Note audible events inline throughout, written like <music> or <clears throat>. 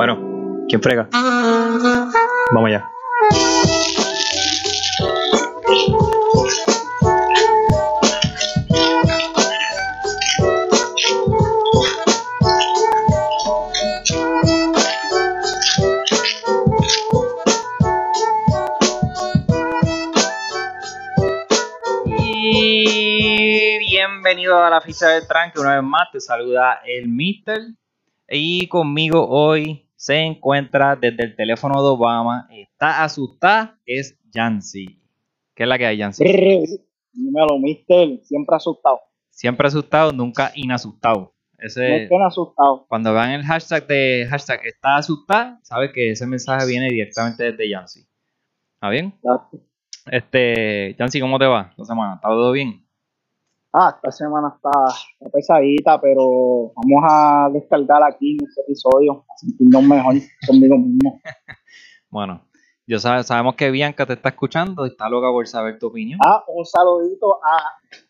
Bueno, ¿quién frega? Vamos allá. Bienvenido a la ficha del tranque. Una vez más te saluda el Mister. Y conmigo hoy se encuentra desde el teléfono de Obama. Está asustada, es Yancy. ¿Qué es la que hay, Yancy? Dímelo, mister, siempre asustado. Siempre asustado, nunca inasustado. No Ese, estén asustados. cuando vean el hashtag de hashtag está asustada, sabe que ese mensaje viene directamente desde Yancy. ¿Está bien? Este, Yancy, ¿cómo te va la semana? ¿Está todo bien? Ah, esta semana está, está pesadita, pero vamos a descargar aquí en este episodio, a sentirnos mejor conmigo mismo. <laughs> Bueno, yo sabe- sabemos que Bianca te está escuchando y está loca por saber tu opinión. Ah, un saludito a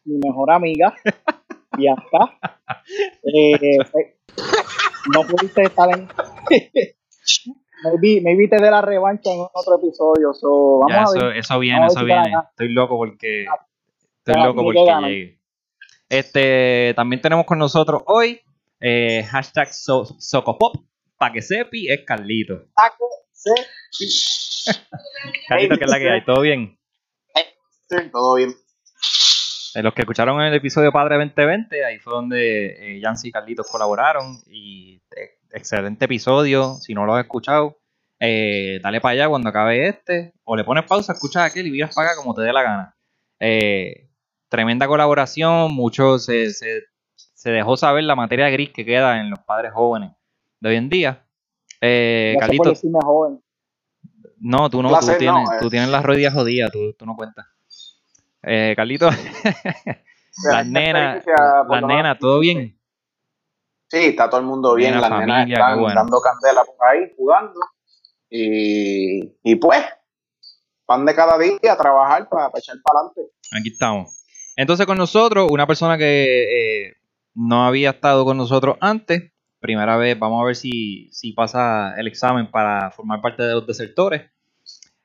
mi mejor amiga, <laughs> Bianca. Eh, eh, no pudiste estar en... <laughs> maybe, maybe te dé la revancha en otro episodio, so, vamos Ya, a eso, ver. eso viene, Vamos eso viene. Estoy loco porque estoy Ya, loco porque llegue. Este, también tenemos con nosotros hoy eh, hashtag so, Socopop, para que sepi es Carlito. Sí. <laughs> Carlito, ¿qué es la que hay? ¿Todo bien? Sí, todo bien. Eh, los que escucharon el episodio Padre 2020, ahí fue donde eh, Yancy y Carlitos colaboraron. Y eh, excelente episodio. Si no lo has escuchado, eh, dale para allá cuando acabe este. O le pones pausa, escuchas aquel y miras para acá como te dé la gana. Eh, tremenda colaboración. Mucho se, se, se dejó saber la materia gris que queda en los padres jóvenes de hoy en día. Eh, joven. no, tú no, Placer, tú, tienes, no, eh. tú tienes las rodillas jodidas, tú, tú no cuentas. Eh, Carlitos, <laughs> las nenas, las nenas. ¿todo bien? Sí, está todo el mundo bien, la las nenas familia, qué están bueno. dando candela por ahí, jugando. Y, y pues, van de cada día a trabajar para, echar para adelante. Aquí estamos. Entonces con nosotros, una persona que eh, no había estado con nosotros antes, primera vez, vamos a ver si, si pasa el examen para formar parte de los desertores,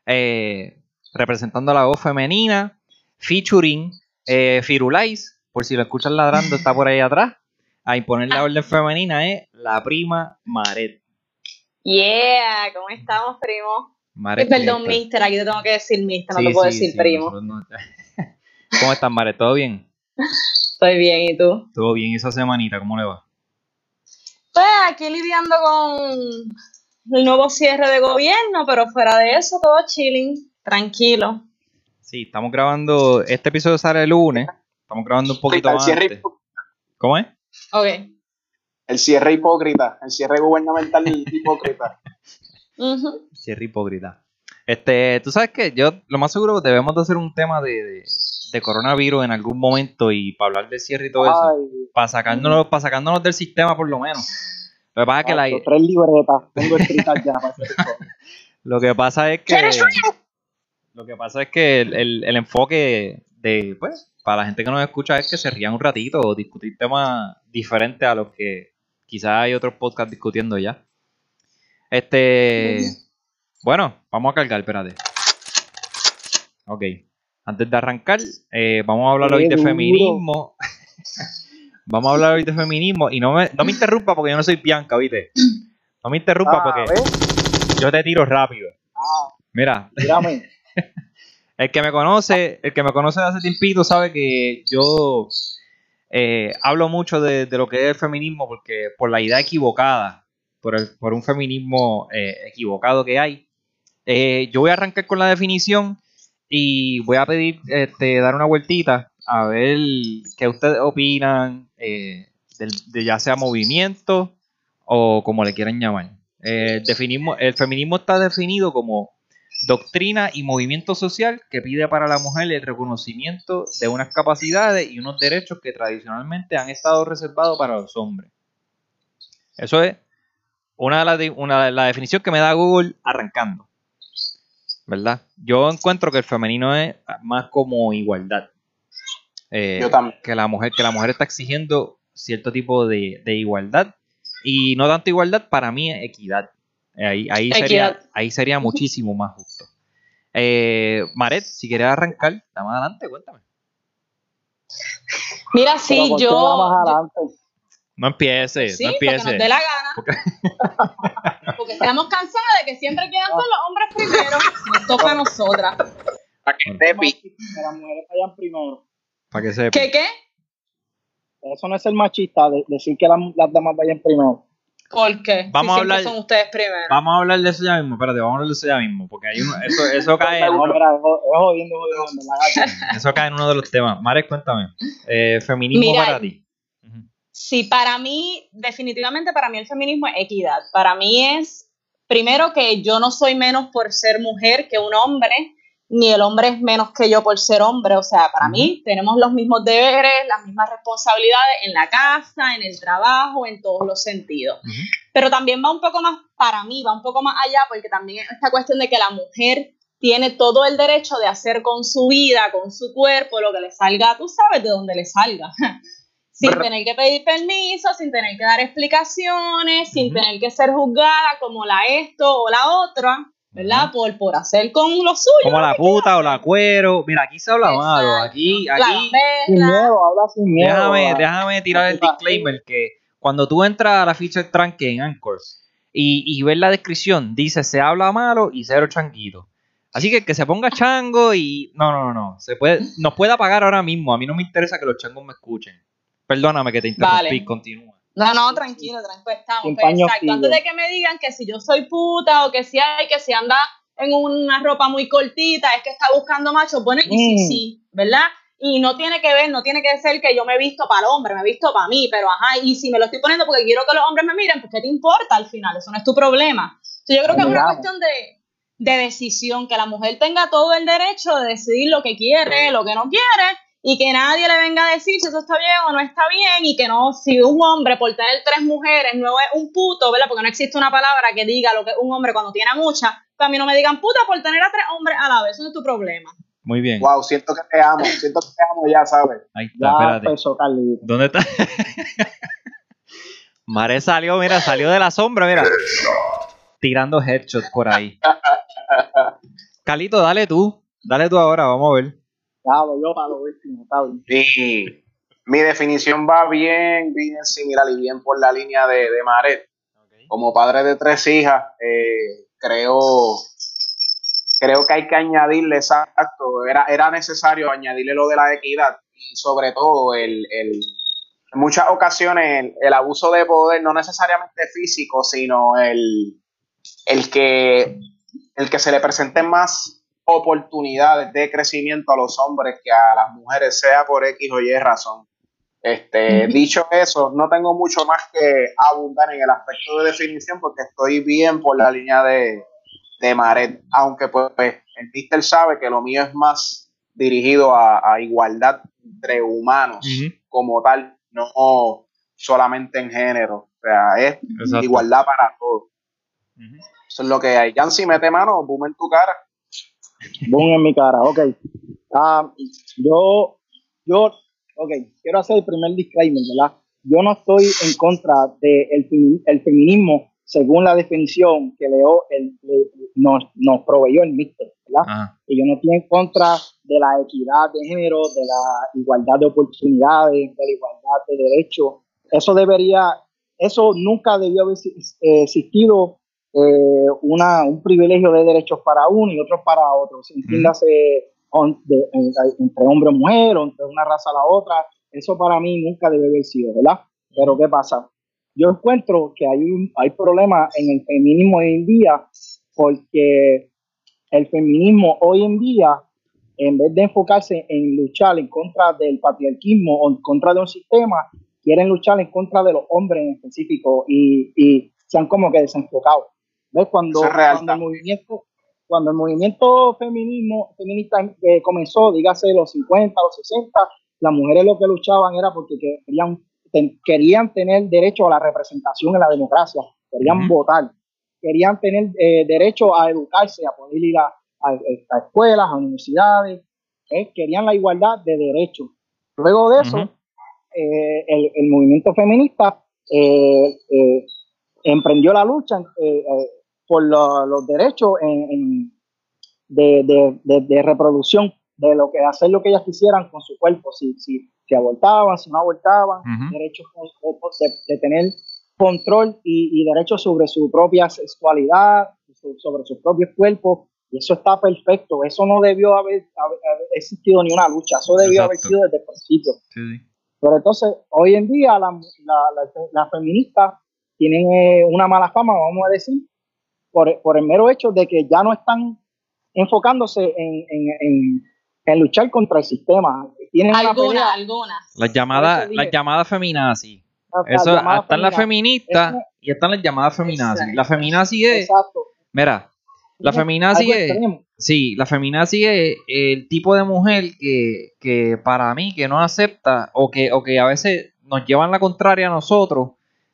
Eh, representando a la voz femenina, featuring eh, Firulais, por si lo escuchan ladrando, está por ahí atrás, a imponer la orden femenina es la prima Maret. Yeah, ¿cómo estamos, primo? Maret perdón, Mister. aquí te tengo que decir mister, no te puedo sí, decir sí, primo. no- ¿Cómo estás, Maret? ¿Todo bien? Estoy bien, ¿y tú? Todo bien esa semanita, ¿cómo le va? Pues aquí lidiando con el nuevo cierre de gobierno, pero fuera de eso, todo chilling, tranquilo. Sí, estamos grabando. Este episodio sale el lunes. Estamos grabando un poquito el, cierre, antes. ¿Cómo es? Ok. el cierre hipócrita, el cierre gubernamental hipócrita. <laughs> Cierre hipócrita. Este, tú sabes que yo, lo más seguro, debemos de hacer un tema de, de, de coronavirus en algún momento y para hablar de cierre y todo eso. Para sacándonos, para sacándonos del sistema, por lo menos. Lo que pasa es que, la- tres libretas, tengo escritas ya para hacer <laughs> lo que pasa es que. Lo que pasa es que el, el- el enfoque de, pues, para la gente que nos escucha es que se rían un ratito o discutir temas diferentes a los que quizás hay otros podcasts discutiendo ya. Este. Bueno, vamos a cargar, espérate. Ok. Antes de arrancar, eh, vamos a hablar hoy de feminismo. <laughs> vamos a hablar hoy de feminismo. Y no me, no me interrumpa porque yo no soy Bianca, ¿viste? No me interrumpa Ah, porque ¿ves? yo te tiro rápido. Ah, Mira, mírame. <laughs> el que me conoce, el que me conoce de hace tiempito sabe que yo eh, hablo mucho de, de lo que es el feminismo porque por la idea equivocada, por, el- por un feminismo eh, equivocado que hay. Eh, yo voy a arrancar con la definición y voy a pedir este, dar una vueltita a ver qué ustedes opinan eh, del, de ya sea movimiento o como le quieran llamar. Eh, definimos, el feminismo está definido como doctrina y movimiento social que pide para la mujer el reconocimiento de unas capacidades y unos derechos que tradicionalmente han estado reservados para los hombres. Eso es una de las de- la definición que me da Google arrancando. ¿Verdad? Yo encuentro que el femenino es más como igualdad. Eh, Yo también. que la mujer, que la mujer está exigiendo cierto tipo de, de igualdad. Y no tanto igualdad, para mí es equidad. Eh, Ahí, ahí, Equidad. sería, ahí sería muchísimo más justo. Eh, Maret, si quieres arrancar, está más adelante, cuéntame. Mira, sí, ¿por qué yo. yo- adelante? No empiece, sí, no porque empiece. nos dé la gana. Porque <laughs> estamos cansados de que siempre quieran ser los hombres primero. Nos toca a nosotras. Para que esté pi- Que las mujeres vayan primero. Para que sepa. ¿Qué qué? Eso no es ser machista, de- decir que las, las damas vayan primero. ¿Por qué? Vamos si a hablar- son ustedes primero. Vamos a hablar de eso ya mismo, espérate, vamos a hablar de eso ya mismo, porque hay uno, eso, eso <laughs> cae en uno, eso cae en uno de los temas. Maret, cuéntame. Eh, feminismo Mira, para ti. Sí, para mí, definitivamente para mí el feminismo es equidad. Para mí es, primero que yo no soy menos por ser mujer que un hombre, ni el hombre es menos que yo por ser hombre. O sea, para mí tenemos los mismos deberes, las mismas responsabilidades en la casa, en el trabajo, en todos los sentidos. Pero también va un poco más, para mí, va un poco más allá, porque también esta cuestión de que la mujer tiene todo el derecho de hacer con su vida, con su cuerpo, lo que le salga, tú sabes de dónde le salga. <laughs> sin Brr. tener que pedir permiso, sin tener que dar explicaciones, sin tener que ser juzgada como la esto o la otra, ¿verdad? Por, por hacer con lo suyo. Como la puta o la cuero. Mira, aquí se habla malo. Aquí, aquí, Sin miedo, habla sin miedo. déjame, ah. déjame tirar el disclaimer que cuando tú entras a la ficha de tranque en Anchor y, y ves la descripción, dice se habla malo y cero changuito. Así que que se ponga chango y. No, no, no, no. Se puede, nos puede apagar ahora mismo. A mí no me interesa que los changos me escuchen. Perdóname que te interrumpí, Vale. continúa. No, no, tranquilo, tranquilo, estamos. Pues, exacto. Antes de que me digan que si yo soy puta o que si hay, que si anda en una ropa muy cortita, es que está buscando machos, bueno, y sí, Mm. sí, ¿verdad? Y no tiene que ver, no tiene que ser que yo me he visto para el hombre, me he visto para mí, pero ajá, y si me lo estoy poniendo porque quiero que los hombres me miren, pues ¿qué te importa al final? Eso no es tu problema. Entonces, yo creo que es una cuestión de, de decisión, que la mujer tenga todo el derecho de decidir lo que quiere, lo que no quiere, y que nadie le venga a decir si eso está bien o no está bien, y que no, si un hombre por tener tres mujeres no es un puto, ¿verdad? Porque no existe una palabra que diga lo que es un hombre cuando tiene muchas, pues a mí no me digan puta por tener a tres hombres a la vez, eso no es tu problema. Muy bien. Wow, siento que te amo, siento que te amo, ya sabes. Ahí está, Ya espérate. ¿Dónde está? <laughs> Mare salió, mira, salió de la sombra, mira. Tirando headshots por ahí. <laughs> Calito, dale tú. Dale tú ahora, vamos a ver. Ya, voy yo para lo último, está bien. Mi, mi definición va bien, bien similar y bien por la línea de, de Maret. Como padre de tres hijas, eh, creo, creo que hay que añadirle, exacto, era, era necesario añadirle lo de la equidad y sobre todo el, el- en muchas ocasiones el, el abuso de poder, no necesariamente físico, sino el, el, que, el que se le presenten más oportunidades de crecimiento a los hombres que a las mujeres, sea por X o Y razón. Este, dicho eso, no tengo mucho más que abundar en el aspecto de definición porque estoy bien por la línea de, de Maret, aunque pues, pues, el mister sabe que lo mío es más dirigido a, a igualdad entre humanos como tal, no solamente en género, o sea, es Exacto. igualdad para todos. Eso es lo que hay. Jancy, mete mano, boom en tu cara. Boom en mi cara, ok. Ah, yo, yo, ok, quiero hacer el primer disclaimer, ¿verdad? Yo no estoy en contra del el feminismo según la definición que Leo el- le- nos, nos proveyó el míster, ¿verdad? Ajá. que yo no estoy en contra de la equidad de género, de la igualdad de oportunidades, de la igualdad de derechos. Eso debería, eso nunca debió haber eh, existido eh, una, un privilegio de derechos para uno y otros para otro. Entiéndase on- de- en- entre hombre y mujer, o entre una raza a la otra. Eso para mí nunca debe haber sido, ¿verdad? Pero ¿qué pasa? Yo encuentro que hay un hay problemas en el feminismo hoy en día porque el feminismo hoy en día, en vez de enfocarse en luchar en contra del patriarquismo o en contra de un sistema, quieren luchar en contra de los hombres en específico y, y se han como que desenfocado. ¿Ves? Cuando, real, cuando el movimiento cuando el movimiento feminismo, feminista eh, comenzó, dígase los 50, los 60, las mujeres lo que luchaban era porque querían, ten- querían tener derecho a la representación en la democracia, querían votar, querían tener eh, derecho a educarse, a poder ir a, a- a escuelas, a universidades, ¿eh? querían la igualdad de derechos. Luego de eso, eh, el, el movimiento feminista emprendió la lucha eh, eh, por los derechos en, de, de, reproducción, de lo que hacer lo que ellas quisieran con su cuerpo, si, si, si abortaban, si no abortaban, derechos de, tener control y, y derechos sobre su propia sexualidad, sobre sus propios cuerpos, y eso está perfecto. Eso no debió haber, existido ni una lucha, eso debió haber sido desde el principio. Pero entonces, hoy en día, las la, feministas tienen eh, una mala fama, vamos a decir, por, por, el mero hecho de que ya no están enfocándose en, en, en, luchar contra el sistema. Tienen algunas, algunas. Las llamadas, las llamadas feminazis. Eso, están las feministas y están las llamadas feminazis. La feminazi es. Exacto. Mira, la feminazi es. Sí, la feminazi es el tipo de mujer que, que para mí que no acepta o que, o que a veces nos llevan la contraria a nosotros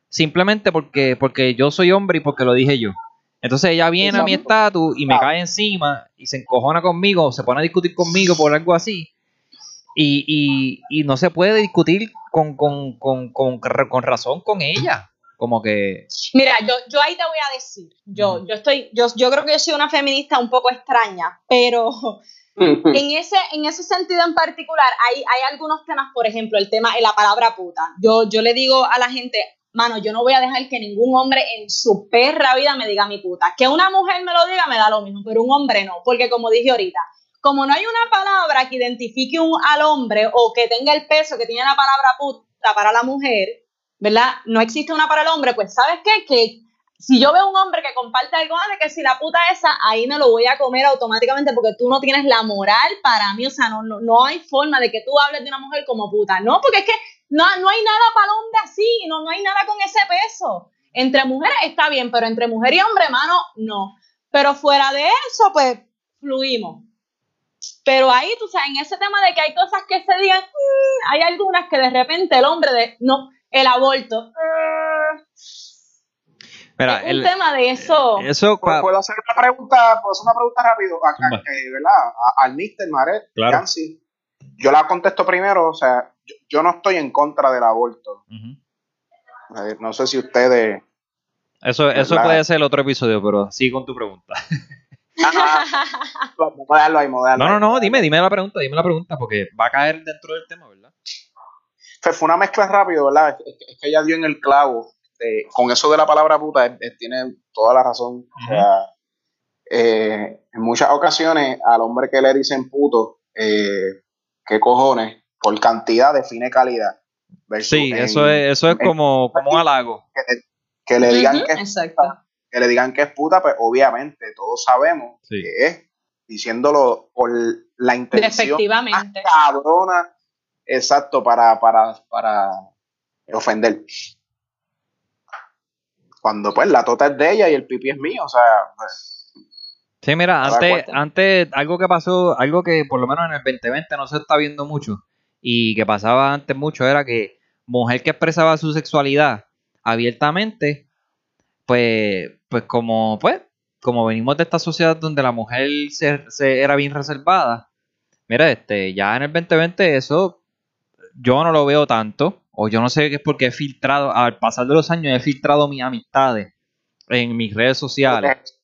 simplemente porque, porque yo soy hombre y porque lo dije yo. Entonces ella viene a mi estatus y me cae encima y se encojona conmigo, se pone a discutir conmigo por algo así. Y, y, y no se puede discutir con, con, con, con, razón con ella. Como que. Mira, yo, yo ahí te voy a decir. Yo, yo estoy, yo, yo creo que yo soy una feminista un poco extraña, pero en ese, en ese sentido en particular, hay, hay algunos temas, por ejemplo, el tema de la palabra puta. Yo, yo le digo a la gente, mano, yo no voy a dejar que ningún hombre en su perra vida me diga mi puta. Que una mujer me lo diga me da lo mismo, pero un hombre no, porque como dije ahorita, como no hay una palabra que identifique un, al hombre o que tenga el peso que tiene la palabra puta para la mujer, ¿verdad? No existe una para el hombre, pues ¿sabes qué? Que si yo veo un hombre que comparte algo de que si la puta esa, ahí me lo voy a comer automáticamente porque tú no tienes la moral para mí, o sea, no, no, no hay forma de que tú hables de una mujer como puta, no, porque es que no, no hay nada para el hombre así, no, no hay nada con ese peso. Entre mujeres está bien, pero entre mujer y hombre, mano, no. Pero fuera de eso, pues, fluimos. Pero ahí, tú sabes, en ese tema de que hay cosas que se digan, mm, hay algunas que de repente el hombre de, no, el aborto. Mira, es un tema de eso. eso ¿Puedo hacer una pregunta, puedo hacer una pregunta rápido ¿verdad? al Mister Maret, claro. Yo la contesto primero, o sea, yo, no estoy en contra del aborto. no sé si ustedes... Eso, eso puede ser el otro episodio, pero sigue con tu pregunta. <laughs> no, no, no, no, dime, dime la pregunta, dime la pregunta, porque va a caer dentro del tema, ¿verdad? Fue una mezcla rápido, ¿verdad? Es, que ella dio en el clavo. con eso de la palabra puta, tiene toda la razón. O sea, eh, en muchas ocasiones al hombre que le dicen puto, eh, ¿qué cojones? Por cantidad define calidad. Sí, eso es, eso es como, como un halago. Que, le digan que es puta, que le digan que es puta, pues obviamente todos sabemos que es diciéndolo por la intención Efectivamente. cabrona, exacto, para, para, para ofender. Cuando pues la tota es de ella y el pipi es mío, o sea, pues, Sí, mira, antes, antes algo que pasó, algo que por lo menos en el 2020 no se está viendo mucho y que pasaba antes mucho era que mujer que expresaba su sexualidad abiertamente, pues, pues como, pues, como venimos de esta sociedad donde la mujer se, era bien reservada, mira, este, ya en el 2020 eso yo no lo veo tanto, o yo no sé qué es porque he filtrado, al pasar de los años he filtrado mis amistades en mis redes sociales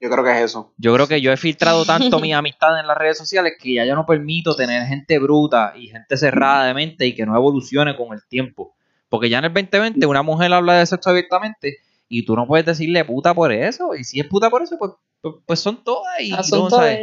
yo creo que es eso. Yo creo que yo he filtrado tanto <laughs> mi amistad en las redes sociales que ya yo no permito tener gente bruta y gente cerrada de mente y que no evolucione con el tiempo. Porque ya en el 2020 una mujer habla de sexo abiertamente y tú no puedes decirle puta por eso. Y si es puta por eso, pues, pues, pues son todas. Y ah, son todas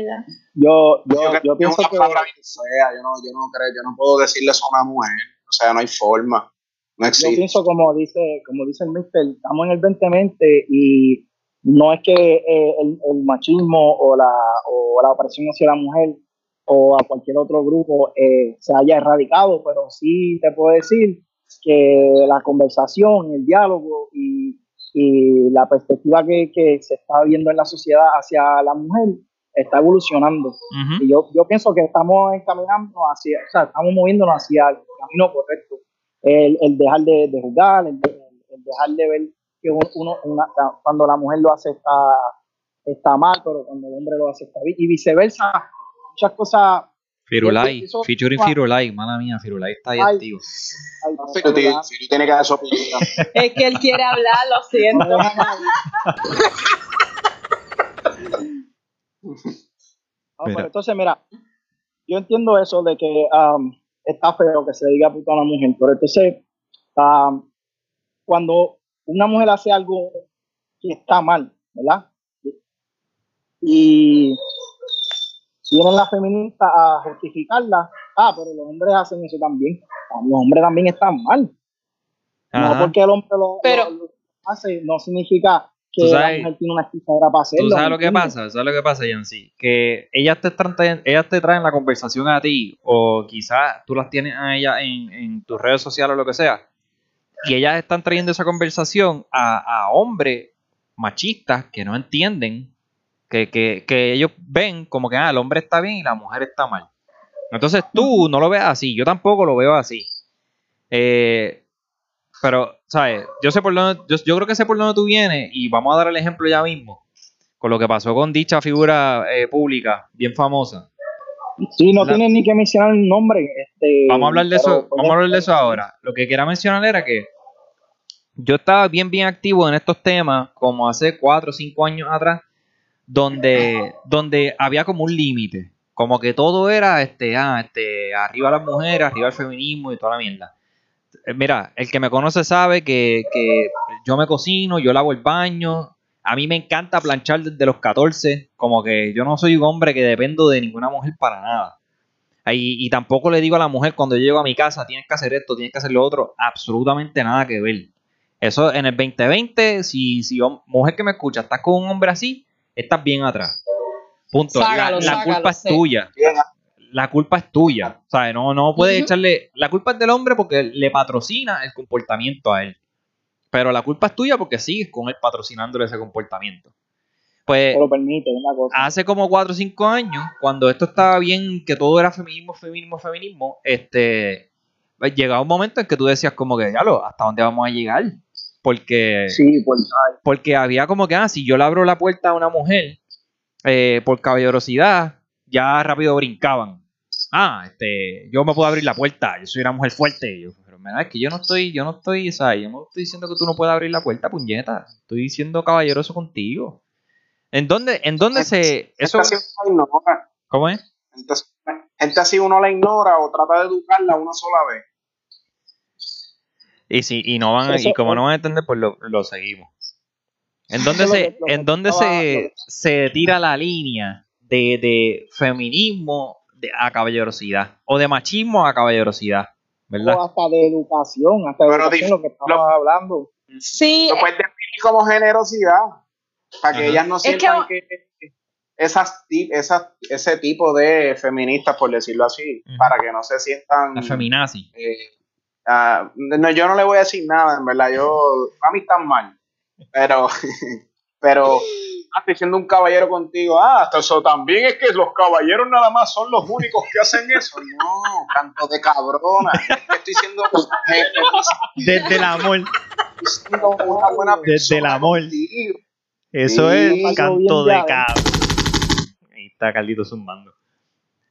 Yo, yo, yo, pienso que. yo, no, yo no creo, yo no puedo decirle eso a una mujer. O sea, no hay forma. No existe. Yo pienso como dice, como dice el mister, estamos en el 2020 y no es que eh, el, machismo o la, o la opresión hacia la mujer o a cualquier otro grupo eh, se haya erradicado, pero sí te puedo decir que la conversación, el diálogo y, la perspectiva que, se está viendo en la sociedad hacia la mujer está evolucionando. Y yo, yo pienso que estamos encaminando hacia, o sea, estamos moviéndonos hacia el camino correcto. El, el dejar de, de juzgar, el dejar de ver que uno, cuando la mujer lo hace está, está mal, pero cuando el hombre lo hace está bien. Y viceversa, muchas cosas. Firulai, featuring Firulai, mala mía, Firulai está ahí activo. Firu, que dar su es que él quiere hablar, lo siento. entonces, mira, yo entiendo eso de que um, está feo que se diga puta a una mujer, pero entonces, um, cuando una mujer hace algo que está mal, ¿verdad? Y vienen las feministas a justificarla, ah, pero los hombres hacen eso también. Los hombres también están mal. No porque el hombre lo, Pero- lo- lo hace, no significa que Tú la sabes- mujer tiene una excusa ahora para hacerlo. ¿Tú sabes ¿me lo que pasa? ¿Sabes lo que pasa, Yancy? Que ellas te, traen- ellas te traen la conversación a ti, o quizás tú las tienes a ellas en, en tus redes sociales o lo que sea, y ellas están trayendo esa conversación a, a hombres machistas que no entienden, que, que, que ellos ven como que ah, el hombre está bien y la mujer está mal. Entonces tú no lo ves así, yo tampoco lo veo así. Eh, pero, ¿sabes? Yo sé por dónde, yo, yo creo que sé por dónde tú vienes y vamos a dar el ejemplo ya mismo con lo que pasó con dicha figura eh, pública bien famosa. Sí, no La- tienen ni que mencionar el nombre. Este, Vamos a hablar de eso, vamos a hablar de eso ahora. Lo que quería mencionar era que yo estaba bien bien activo en estos temas como hace cuatro o cinco años atrás, donde, donde había como un límite, como que todo era este, ah, este, arriba las mujeres, arriba el feminismo y toda la mierda. Eh, Mira, el que me conoce sabe que, que yo me cocino, yo lavo el baño, a mí me encanta planchar desde los 14, como que yo no soy un hombre que dependo de ninguna mujer para nada. Y, y tampoco le digo a la mujer cuando yo llego a mi casa, tienes que hacer esto, tienes que hacer lo otro, absolutamente nada que ver. Eso en el 2020, si, si mujer que me escucha, estás con un hombre así, estás bien atrás. Punto. La- Sácalo, la, sácalo, culpa es tuya. La culpa es tuya. O sea, no, no puedes echarle. La culpa es del hombre porque le patrocina el comportamiento a él. Pero la culpa es tuya porque sigues con él patrocinándole ese comportamiento. Pues te lo permite, una cosa. hace como 4 o 5 años, cuando esto estaba bien, que todo era feminismo, feminismo, feminismo, este, pues, llegaba un momento en que tú decías como que, lo ¿hasta dónde vamos a llegar? Porque, Sí, pues, porque había como que, ah, si yo le abro la puerta a una mujer eh, por caballerosidad, ya rápido brincaban. Ah, este, yo me puedo abrir la puerta, yo soy una mujer fuerte. Yo, pero mira, es que yo no estoy, yo no estoy, ¿sabes? Yo no estoy diciendo que tú no puedas abrir la puerta, puñeta. Estoy siendo caballeroso contigo. ¿En dónde, en dónde se, eso, gente así uno la ignora. cómo es? Gente así uno la ignora o trata de educarla una sola vez. Y si, y no van, Eso- y como no van a entender, pues lo, lo seguimos. ¿En dónde se, lo lo en dónde se, se tira la línea de, de feminismo de- a caballerosidad? O de machismo a caballerosidad, ¿verdad? o hasta de educación, hasta de educación, lo que estamos lo- hablando. Sí, Lo puedes definir como generosidad. Para que Ajá. ellas no Es que- sientan que, esas, ti- esas, ese tipo de feministas, por decirlo así, para que no se sientan. La feminazi. eh, ah, no, yo no le voy a decir nada, en verdad. Yo, a mí están mal. Pero, <laughs> pero, ah, estoy siendo un caballero contigo. Ah, hasta eso también es que los caballeros nada más son los únicos que hacen eso. No, canto de cabrona. Es que estoy siendo, Desde el amor. estoy siendo una buena Desde el persona amor. contigo. Eso Sí. es canto de ya, cabra. Ahí está Carlito zumbando.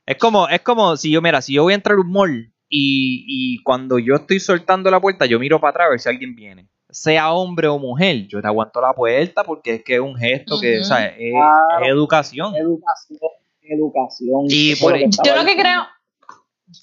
Es como, es como si yo, mira, si yo voy a entrar a un mall y, y cuando yo estoy soltando la puerta, yo miro para atrás a ver si alguien viene. Sea hombre o mujer, yo te aguanto la puerta porque es que es un gesto que, o sea, es, Claro. es educación. Educación, educación. Y por- Yo lo que diciendo. creo,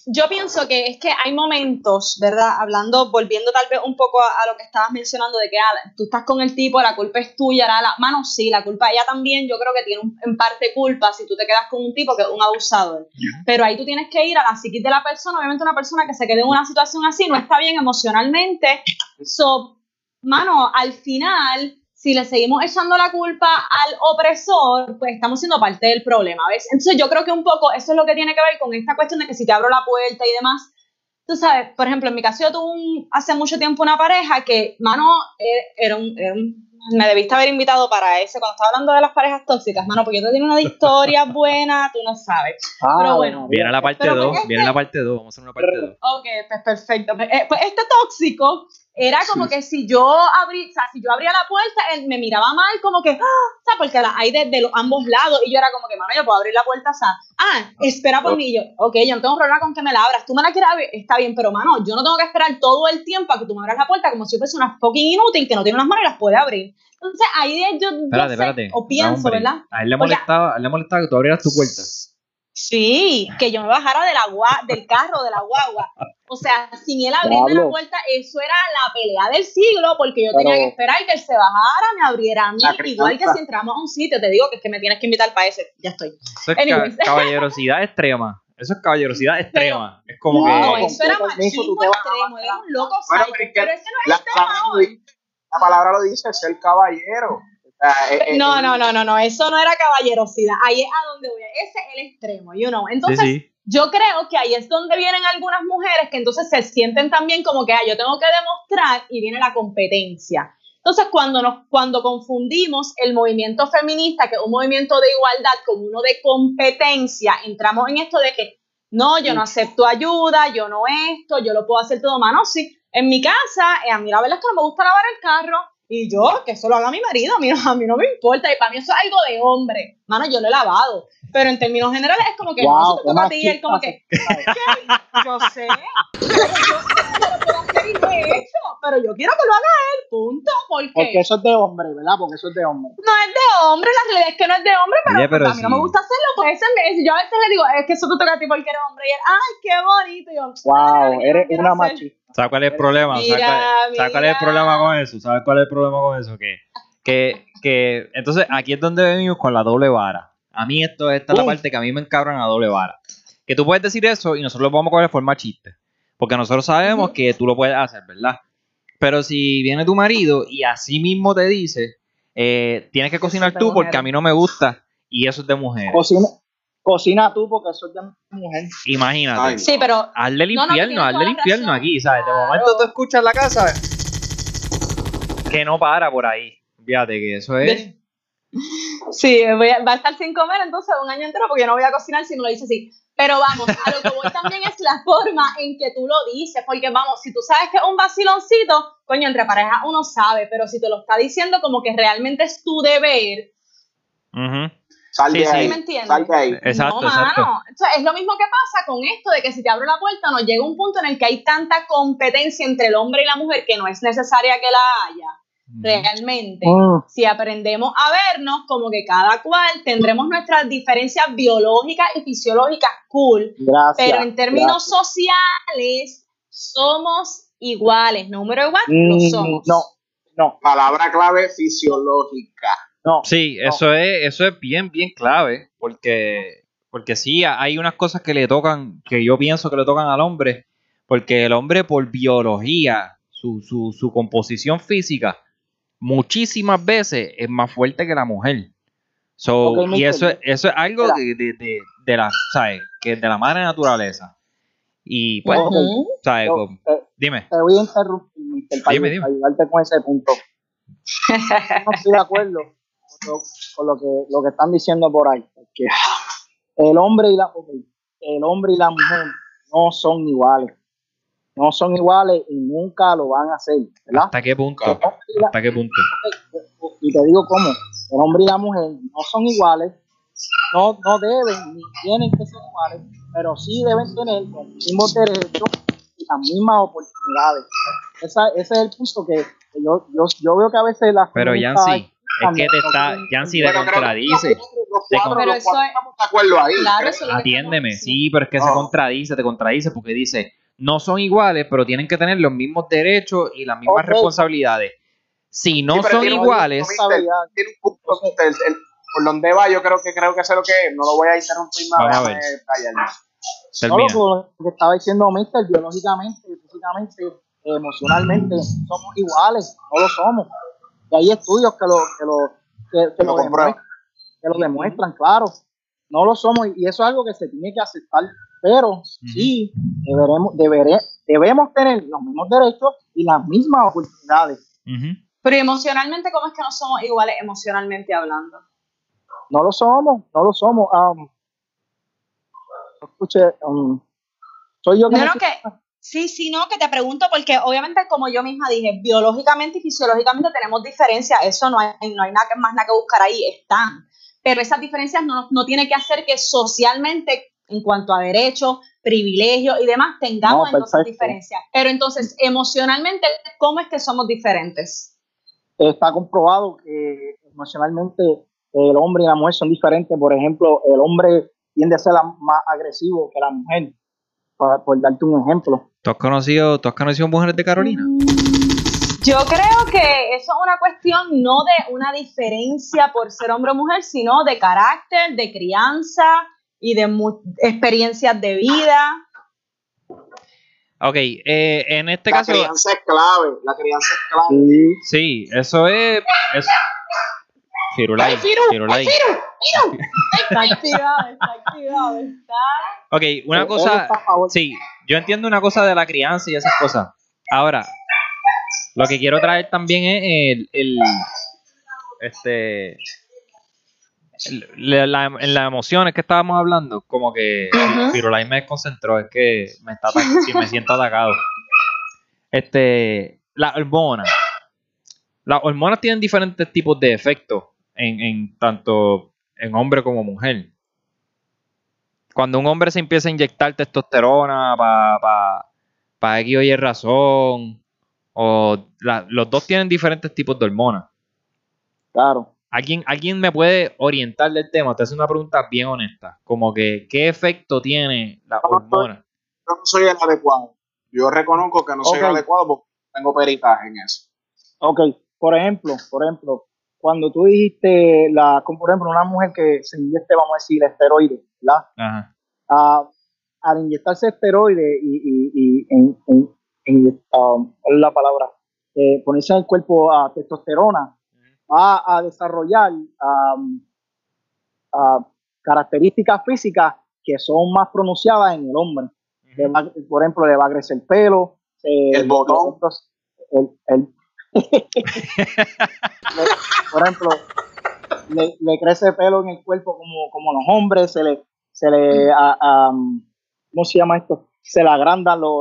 yo pienso que es que hay momentos, ¿verdad? Hablando, volviendo tal vez un poco a, a lo que estabas mencionando de que ah, tú estás con el tipo, la culpa es tuya, la, la mano sí, la culpa ella también, yo creo que tiene un- en parte culpa si tú te quedas con un tipo que es un abusador. Pero ahí tú tienes que ir a la psiquis de la persona, obviamente una persona que se quede en una situación así no está bien emocionalmente. So, mano, al final, si le seguimos echando la culpa al opresor, pues estamos siendo parte del problema, ¿ves? Entonces yo creo que un poco eso es lo que tiene que ver con esta cuestión de que si te abro la puerta y demás, tú sabes, por ejemplo, en mi caso yo tuve hace mucho tiempo una pareja que, mano, eh, era un- me debiste haber invitado para ese, cuando estaba hablando de las parejas tóxicas, mano, porque yo te tengo una historia <laughs> buena, tú no sabes. Ah, pero bueno. Viene la parte Pero 2, este- viene la parte 2, vamos a hacer una parte 2. Ok, pues perfecto. Pues, eh, pues este tóxico era como que si yo abrí, o sea, si yo abría la puerta, él me miraba mal, como que, ah, o sea, porque la hay de, de los ambos lados, y yo era como que, mano, yo puedo abrir la puerta, o sea, ah, espera por mí, y yo, ok, yo no tengo problema con que me la abras, tú me la quieres abrir, está bien, pero mano, yo no tengo que esperar todo el tiempo a que tú me abras la puerta como si yo fuese una fucking inútil que no tiene unas manos y las puede abrir. Entonces ahí yo, yo Espérate, sé, espérate. o pienso, Hombre, ¿verdad? A él le molestaba, a él le molestaba que tú abrieras tu puerta. Sí, que yo me bajara de la gua- del carro, de la guagua. O sea, sin él abrirme la puerta, eso era la pelea del siglo, porque yo tenía que esperar que él se bajara, me abriera a mí, igual que si entramos a un sitio, te digo que es que me tienes que invitar para ese, ya estoy. Eso es Anyways. caballerosidad extrema. Eso es caballerosidad extrema. es como No, que. No, eso era machismo extremo, era un loco Bueno, psycho, pero es que pero ese no es la, el tema la- hoy. La palabra lo dice, ser caballero. O sea, No, no, no, no, no, eso no era caballerosidad, ahí es a donde voy, ese es el extremo, you know. Sí, Entonces, sí. yo creo que ahí es donde vienen algunas mujeres que entonces se sienten también como que ah, yo tengo que demostrar y viene la competencia. Entonces, cuando, nos, cuando confundimos el movimiento feminista, que es un movimiento de igualdad, con uno de competencia, entramos en esto de que no, yo no acepto ayuda, yo no esto, yo lo puedo hacer todo mano. Sí, en mi casa, eh, a mí la verdad es que no me gusta lavar el carro, y yo, que eso lo haga mi marido, a mí, no- a mí no me importa, y para mí eso es algo de hombre. Mano, yo lo he lavado, pero en términos generales es como que no, Wow, eso te toca a ti, y él como que, ¿qué? Yo sé, <laughs> pero yo, pero yo quiero que lo haga él, punto, porque, Porque eso es de hombre, ¿verdad? Porque eso es de hombre. no es de hombre, la realidad es que no es de hombre, pero, Oye, pero a mí no me gusta hacerlo, pues ese me- yo a veces le digo, es que eso te toca a ti porque eres hombre, y él, ay, qué bonito, y yo, Wow, "Dale, yo no eres una hacer". machista. ¿Sabes cuál es el problema? ¿Sabes Mira, cuál, sabes cuál es el problema con eso? ¿Sabes cuál es el problema con eso? Que, que, que entonces aquí es donde venimos con la doble vara. A mí esto esta es la parte que a mí me encabran a doble vara. Que tú puedes decir eso y nosotros lo podemos coger de forma chiste. Porque nosotros sabemos que tú lo puedes hacer, ¿verdad? Pero si viene tu marido y así mismo te dice, eh, tienes que cocinar tú porque a mí no me gusta y eso es de mujeres. Cocina, cocina tú porque eso es de mujer. Imagínate. Ay, Sí, pero Hazle el No, no, infierno, tienes hazle el infierno aquí, ¿sabes? De momento tú escuchas la casa que no para por ahí. Fíjate que eso es. Sí, voy a- va a estar sin comer entonces un año entero porque yo no voy a cocinar si no lo dice así. Pero vamos, a lo que voy también es la forma en que tú lo dices, porque vamos, si tú sabes que es un vaciloncito, coño, entre parejas uno sabe, pero si te lo está diciendo como que realmente es tu deber, Ujú. Sal Sí, de sí. ahí. ¿me entiendes? Sal de ahí. Exacto, no, exacto. mano. Es lo mismo que pasa con esto de que si te abro la puerta nos llega un punto en el que hay tanta competencia entre el hombre y la mujer que no es necesaria que la haya, realmente. Mm, si aprendemos a vernos como que cada cual tendremos nuestras diferencias biológicas y fisiológicas cool, gracias. pero en términos gracias. sociales somos iguales, número igual, lo Mm, somos. No, no, Palabra clave fisiológica. no. Sí, eso es, eso es bien, bien clave. Porque, porque sí, hay unas cosas que le tocan, que yo pienso que le tocan al hombre. Porque el hombre, por biología, su, su, su composición física, muchísimas veces es más fuerte que la mujer. So, y eso, es- eso es algo de, de, de, de la, ¿sabes? Que de la madre naturaleza. Y pues. ¿sabes? Eh, dime. te voy a interrumpir, Mister, para, Dime, dime. para ayudarte con ese punto. <laughs> No estoy de acuerdo con lo, con lo que, lo que están diciendo por ahí. Porque el hombre y la el hombre y la mujer no son iguales. No son iguales y nunca lo van a hacer, ¿verdad? ¿Hasta qué punto? La- ¿Hasta qué punto? y te digo cómo, el hombre y la mujer no son iguales, no, no deben ni tienen que ser iguales, pero sí deben tener los mismos derechos y las mismas oportunidades. Esa, ese es el punto que yo, yo, yo veo que a veces las Pero Yancy, es que te está, Yancy te contradice. Los Te con- Pero eso es-. Claro, eso Atiéndeme, sí, pero es que se contradice, te contradice porque dice, no son iguales, pero tienen que tener los mismos derechos y las mismas responsabilidades. Si no Sí, son iguales, tiene Tiene un punto, mister, el- el- por donde va, yo creo que creo que sé lo que es. No lo voy a interrumpir más. Vamos a déjame ver. callarme. No, termina. lo que estaba diciendo Mister, biológicamente, físicamente, emocionalmente, somos iguales, no lo somos. Y hay estudios que lo, que lo, que, que Lo lo, demuestran, que lo demuestran, claro. No lo somos y eso es algo que se tiene que aceptar. Pero sí, deberemos, deberé- debemos tener los mismos derechos y las mismas oportunidades. Pero emocionalmente, ¿cómo es que no somos iguales emocionalmente hablando? No lo somos, no lo somos. Um, escuche, um, soy yo que No, que sí, sí, no, que te pregunto porque obviamente como yo misma dije, biológicamente y fisiológicamente tenemos diferencias, eso no hay, no hay nada que- más nada que buscar ahí, están. Pero esas diferencias no, no tiene que hacer que socialmente, en cuanto a derechos, privilegios y demás, tengamos No, entonces diferencias. Pero entonces, emocionalmente, ¿cómo es que somos diferentes? está comprobado que emocionalmente el hombre y la mujer son diferentes. Por ejemplo, el hombre tiende a ser más agresivo que la mujer, por, darte un ejemplo. ¿Tú has conocido, ¿tú has conocido mujeres de Carolina? Yo creo que eso es una cuestión no de una diferencia por ser hombre o mujer, sino de carácter, de crianza y de experiencias de vida. Ok, eh, en este caso. La crianza es clave, la crianza es clave. Sí, eso es. es... Firulay. Firulay. Está activado, está activado, está. Ok, una cosa. Sí, yo entiendo una cosa de la crianza y esas cosas. Ahora, lo que quiero traer también es el, el este la, en las emociones que estábamos hablando, como que uh me desconcentró, es que me está me siento atacado. Este, las hormonas. Las hormonas tienen diferentes tipos de efectos en, en tanto en hombre como mujer. Cuando un hombre se empieza a inyectar testosterona para pa, pa X o Y razón, o los dos tienen diferentes tipos de hormonas. Claro. ¿Alguien, ¿Alguien me puede orientar del tema? Te hace una pregunta bien honesta. Como que, ¿qué efecto tiene la hormona? Yo no soy el adecuado. Yo reconozco que no soy el adecuado porque tengo peritaje en eso. Ok, por ejemplo, por ejemplo, cuando tú dijiste, la, como por ejemplo, una mujer que se inyecte, vamos a decir, esteroides, ¿verdad? Ajá. Ah, al inyectarse esteroides y, y, y en, Um, la palabra? Eh, ponerse en el cuerpo a testosterona, va a desarrollar um, características físicas que son más pronunciadas en el hombre. por ejemplo, le va a crecer el pelo, el botón. <laughs> por ejemplo, le, crece el pelo en el cuerpo como, como los hombres, se le, se le um, ¿cómo se llama esto? se le agrandan los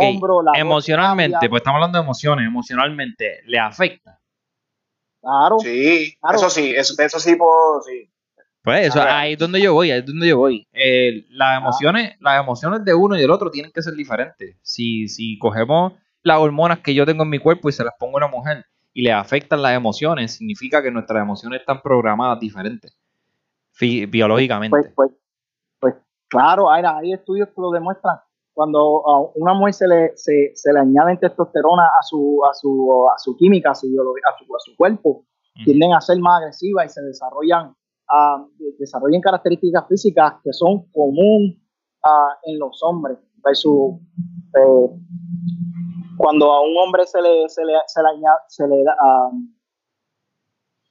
hombros. emocionalmente, pues estamos hablando de emociones, emocionalmente, ¿le afecta? Claro. Sí, eso sí, eso, sí, puedo, sí. Pues eso, ahí es donde yo voy, ahí es donde yo voy. las emociones, las emociones de uno y del otro tienen que ser diferentes. Si, si cogemos las hormonas que yo tengo en mi cuerpo y se las pongo a una mujer y le afectan las emociones, significa que nuestras emociones están programadas diferentes, biológicamente. Pues, pues, pues claro, hay, hay estudios que lo demuestran cuando a una mujer se le, se, se le añade testosterona a su, a su, a su química, a su, a su, a su cuerpo, tienden a ser más agresivas y se desarrollan, uh, desarrollan características físicas que son comunes uh, en los hombres. Versus, eh, cuando a un hombre se le, se le, se le, añade, se le, um,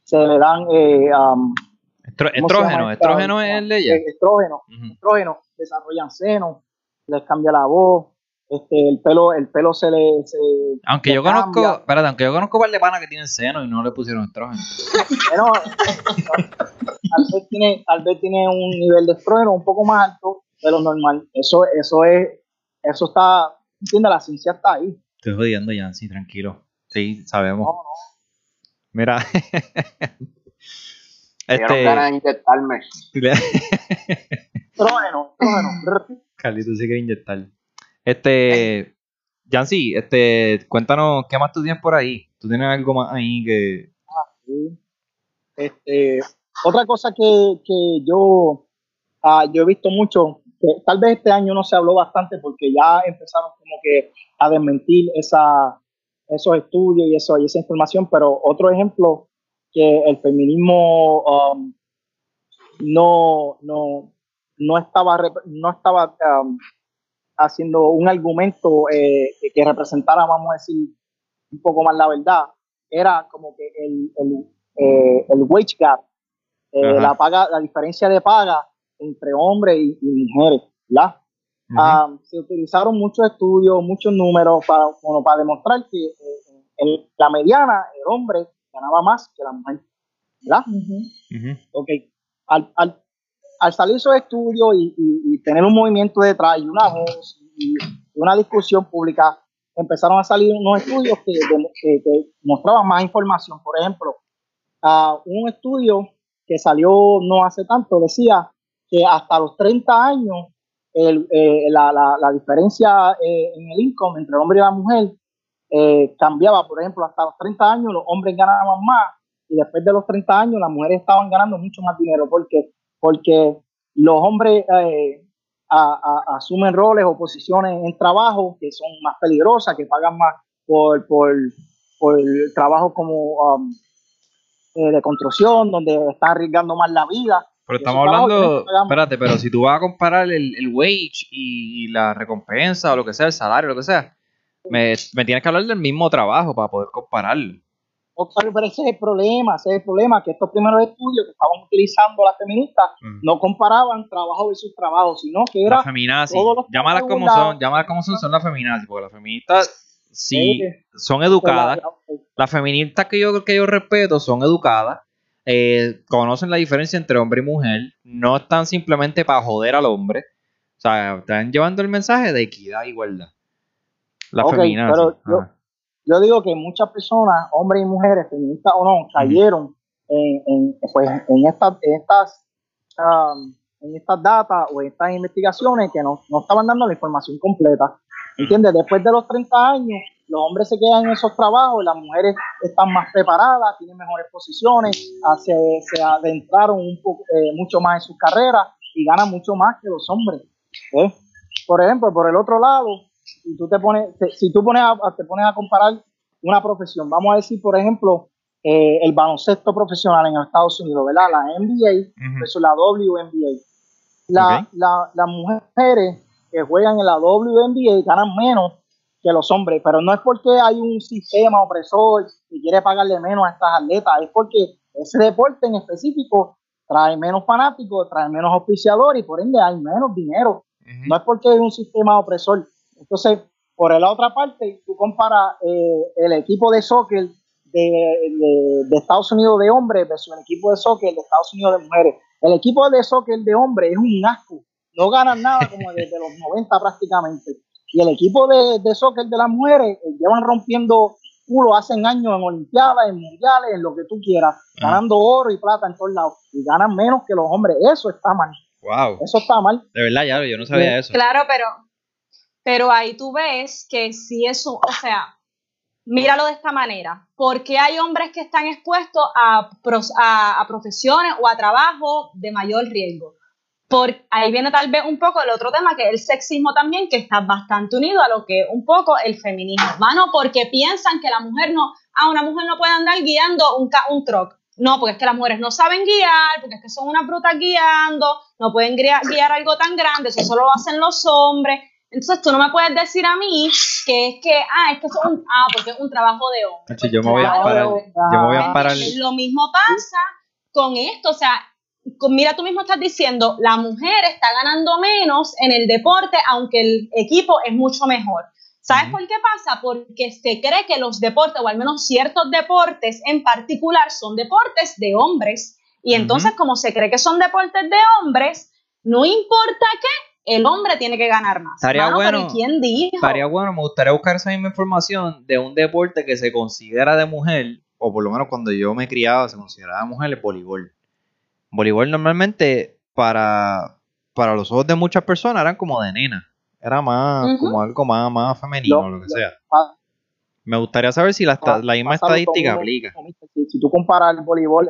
se le dan eh, um, estrógeno, estrógeno es el de ella. Estrógeno, estrógeno, desarrollan senos, les cambia la voz, este, el pelo, el pelo se le. aunque yo conozco, espérate, aunque yo conozco un par de panas que tienen seno y no le pusieron estrógeno. Bueno, <laughs> tal vez tiene, tal vez tiene un nivel de estrógeno un poco más alto de lo normal. Eso, eso es, eso está, entiende, la ciencia está ahí. Estoy jodiendo, sí, tranquilo. Sí, sabemos. No, no. Mira. este. ganas de inyectarme. <laughs> estrógeno, estrógeno. Carlito se quiere inyectar. Este, Jancy, este, cuéntanos, ¿qué más tú tienes por ahí? ¿Tú tienes algo más ahí que...? Ah, sí. Este, otra cosa que, que yo, ah, yo he visto mucho, que tal vez este año no se habló bastante porque ya empezaron como que a desmentir esa, esos estudios y, eso, y esa información, pero otro ejemplo que el feminismo um, no, no, no estaba, no estaba um, haciendo un argumento eh, que representara, vamos a decir, un poco más la verdad, era como que el, el, eh, el wage gap, eh, la paga, la diferencia de paga entre hombres y, mujeres, ¿verdad? Um, se utilizaron muchos estudios, muchos números para, para demostrar que en la mediana el hombre ganaba más que la mujer, ¿verdad? Al, al salir esos estudios y, tener un movimiento detrás y una voz y una discusión pública, empezaron a salir unos estudios que, mostraban más información. Por ejemplo, un estudio que salió no hace tanto decía que hasta los 30 años eh, la, diferencia eh, en el income entre el hombre y la mujer eh, cambiaba. Por ejemplo, hasta los 30 años los hombres ganaban más y después de los 30 años las mujeres estaban ganando mucho más dinero porque porque los hombres eh, asumen roles o posiciones en trabajo que son más peligrosas, que pagan más por, por, por trabajo como um, eh, de construcción, donde están arriesgando más la vida. Pero estamos hablando, espérate, pero si tú vas a comparar el, el wage y, la recompensa o lo que sea, el salario, lo que sea, me, me tienes que hablar del mismo trabajo para poder compararlo. Pero ese es el problema, ese es el problema, que estos primeros estudios que estaban utilizando las feministas no comparaban trabajo versus trabajo, sino que era... Las feminazis, llámalas como son, llámalas como son, son las feminazis, porque las feministas sí. son educadas, las feministas que yo, que yo respeto son educadas, eh, conocen la diferencia entre hombre y mujer, no están simplemente para joder al hombre, o sea, están llevando el mensaje de equidad e igualdad. Las feminazis yo digo que muchas personas, hombres y mujeres, feministas o no, cayeron en, pues, en, estas, estas, um, en estas datas o estas investigaciones que no, estaban dando la información completa. ¿Entiendes? Después de los 30 años, los hombres se quedan en esos trabajos, las mujeres están más preparadas, tienen mejores posiciones, se, se adentraron un poco, eh, mucho más en sus carreras y ganan mucho más que los hombres. ¿eh? Por ejemplo, por el otro lado, si tú te pones, si tú pones a, te pones a comparar una profesión, vamos a decir, por ejemplo, eh, el baloncesto profesional en Estados Unidos, ¿verdad? La NBA versus la WNBA. La, las mujeres que juegan en la WNBA ganan menos que los hombres, pero no es porque hay un sistema opresor que quiere pagarle menos a estas atletas, es porque ese deporte en específico trae menos fanáticos, trae menos auspiciadores y por ende hay menos dinero. No es porque hay un sistema opresor, entonces, por la otra parte, tú comparas eh, el equipo de soccer de, Estados Unidos de hombres versus el equipo de soccer de Estados Unidos de mujeres. El equipo de soccer de hombres es un asco. No ganan nada como desde los 90 prácticamente. Y el equipo de, de soccer de las mujeres eh, llevan rompiendo culo hace años en Olimpiadas, en Mundiales, en lo que tú quieras, ah. ganando oro y plata en todos lados. Y ganan menos que los hombres. Eso está mal. Wow. Eso está mal. De verdad, ya, yo no sabía eso. Claro, pero pero ahí tú ves que si eso, o sea, míralo de esta manera, porque hay hombres que están expuestos a, a, profesiones o a trabajo de mayor riesgo. Por ahí viene tal vez un poco el otro tema, que es el sexismo también, que está bastante unido a lo que es un poco el feminismo. Mano, porque piensan que la mujer no, ah, una mujer no puede andar guiando un, un truck. No, porque es que las mujeres no saben guiar, porque es que son unas brutas guiando, no pueden guiar, guiar algo tan grande, eso solo lo hacen los hombres. Entonces tú no me puedes decir a mí que es que, ah, es que es un, ah, porque es un trabajo de hombre. yo me voy a parar, yo me voy a parar. Lo mismo pasa con esto, o sea, mira, tú mismo estás diciendo, la mujer está ganando menos en el deporte, aunque el equipo es mucho mejor. ¿Sabes por qué pasa? Porque se cree que los deportes, o al menos ciertos deportes en particular, son deportes de hombres. Y entonces, como se cree que son deportes de hombres, no importa qué, el hombre tiene que ganar más. Estaría bueno. ¿quién dijo? Estaría bueno, me gustaría buscar esa misma información de un deporte que se considera de mujer, o por lo menos cuando yo me criaba se consideraba mujer, el voleibol. Voleibol normalmente para, para los ojos de muchas personas eran como de nena. Era más, como algo más, más femenino, o lo que sea. Me gustaría saber si la, la misma estadística aplica. Si, tú comparas el voleibol,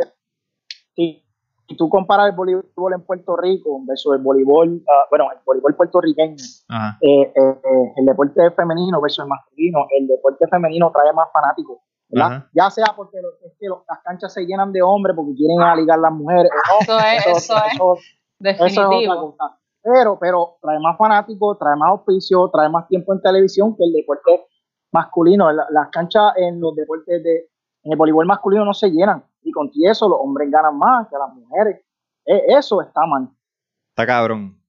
si tú comparas el voleibol en Puerto Rico versus el voleibol, ah, bueno, el voleibol puertorriqueño, eh, eh, eh, el deporte femenino versus el masculino, el deporte femenino trae más fanáticos, ¿verdad? Ya sea porque es que las canchas se llenan de hombres porque quieren aligar las mujeres. eso es, eso, es. Definitivo. Pero, pero trae más fanáticos, trae más auspicio, trae más tiempo en televisión que el deporte masculino. las canchas en los deportes de, en el voleibol masculino no se llenan y con eso los hombres ganan más que las mujeres. E, eso está mal. Está cabrón.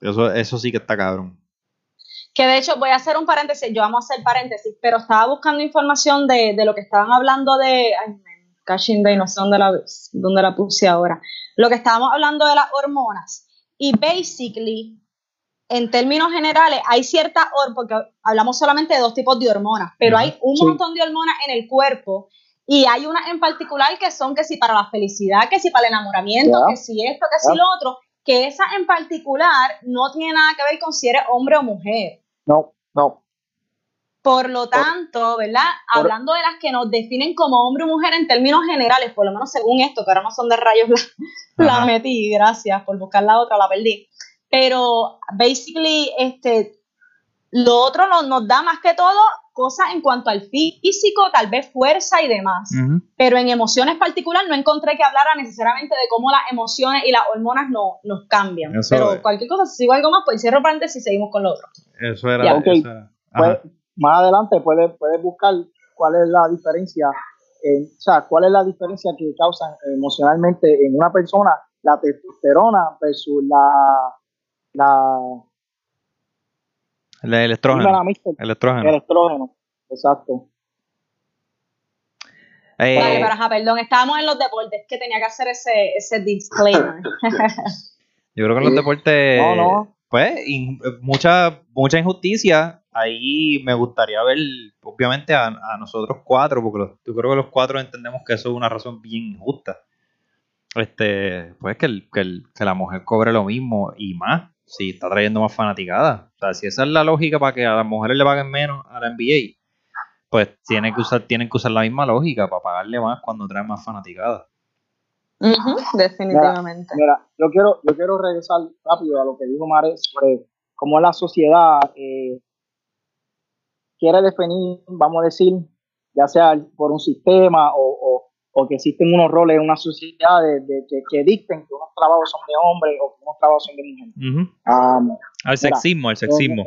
Eso, eso sí que está cabrón. Que de hecho, voy a hacer un paréntesis, yo vamos a hacer paréntesis, pero estaba buscando información de, lo que estaban hablando de. Ay, Caching Day, no sé dónde la, dónde la puse ahora. Lo que estábamos hablando de las hormonas. Y basically, en términos generales, hay ciertas porque hablamos solamente de dos tipos de hormonas, pero hay un montón de hormonas en el cuerpo y hay unas en particular que son que si para la felicidad, que si para el enamoramiento, que si esto, que si lo otro, que esa en particular no tiene nada que ver con si eres hombre o mujer. No, no. Por lo tanto, ¿verdad? Hablando de las que nos definen como hombre o mujer en términos generales, por lo menos según esto, que ahora no son de rayos, la, la metí, gracias por buscar la otra, la perdí. Pero, basically, este, lo otro nos, nos da más que todo cosas en cuanto al físico, tal vez fuerza y demás. Pero en emociones particular no encontré que hablara necesariamente de cómo las emociones y las hormonas no, nos cambian. Pero cualquier cosa, si sigo algo más, pues cierro paréntesis y seguimos con lo otro. Eso era. Pues, más adelante puedes, puedes buscar cuál es la diferencia, o sea, cuál es la diferencia que causa emocionalmente en una persona la testosterona versus la, la el estrógeno. El estrógeno. El estrógeno, exacto. Eh, vale, pero perdón, estábamos en los deportes, que tenía que hacer ese, ese disclaimer. <laughs> Yo creo que en los deportes, no, no. pues, mucha, mucha injusticia. Ahí me gustaría ver, obviamente, a, nosotros cuatro, porque yo creo que los cuatro entendemos que eso es una razón bien injusta. Este, pues que, el, que, el, que la mujer cobre lo mismo y más si está trayendo más fanaticada. O sea, si esa es la lógica para que a las mujeres le paguen menos a la NBA, pues tienen que usar, tienen que usar la misma lógica para pagarle más cuando traen más fanaticada. definitivamente. Mira, yo quiero, yo quiero regresar rápido a lo que dijo Mare sobre cómo la sociedad eh, quiere definir, vamos a decir, ya sea por un sistema o porque existen unos roles en una sociedad de, que, dicten que unos trabajos son de hombres o que unos trabajos son de mujeres. Uh al sexismo, al sexismo.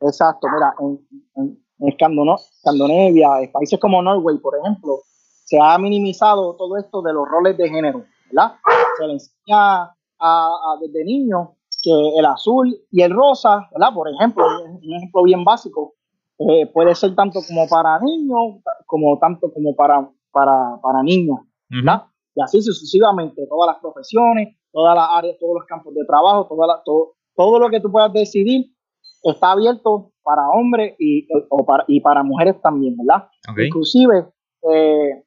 exacto, mira, en, en, Escandinavia, en países como Norway, por ejemplo, se ha minimizado todo esto de los roles de género, ¿verdad? Se le enseña a, desde niños que el azul y el rosa, ¿verdad? Por ejemplo, un ejemplo bien básico, eh, puede ser tanto como para niños, como tanto como para para, para niños, ¿verdad? Y así sucesivamente, todas las profesiones, todas las áreas, todos los campos de trabajo, toda todo, todo lo que tú puedas decidir está abierto para hombres y, o para, y para mujeres también, ¿verdad? Inclusive, eh,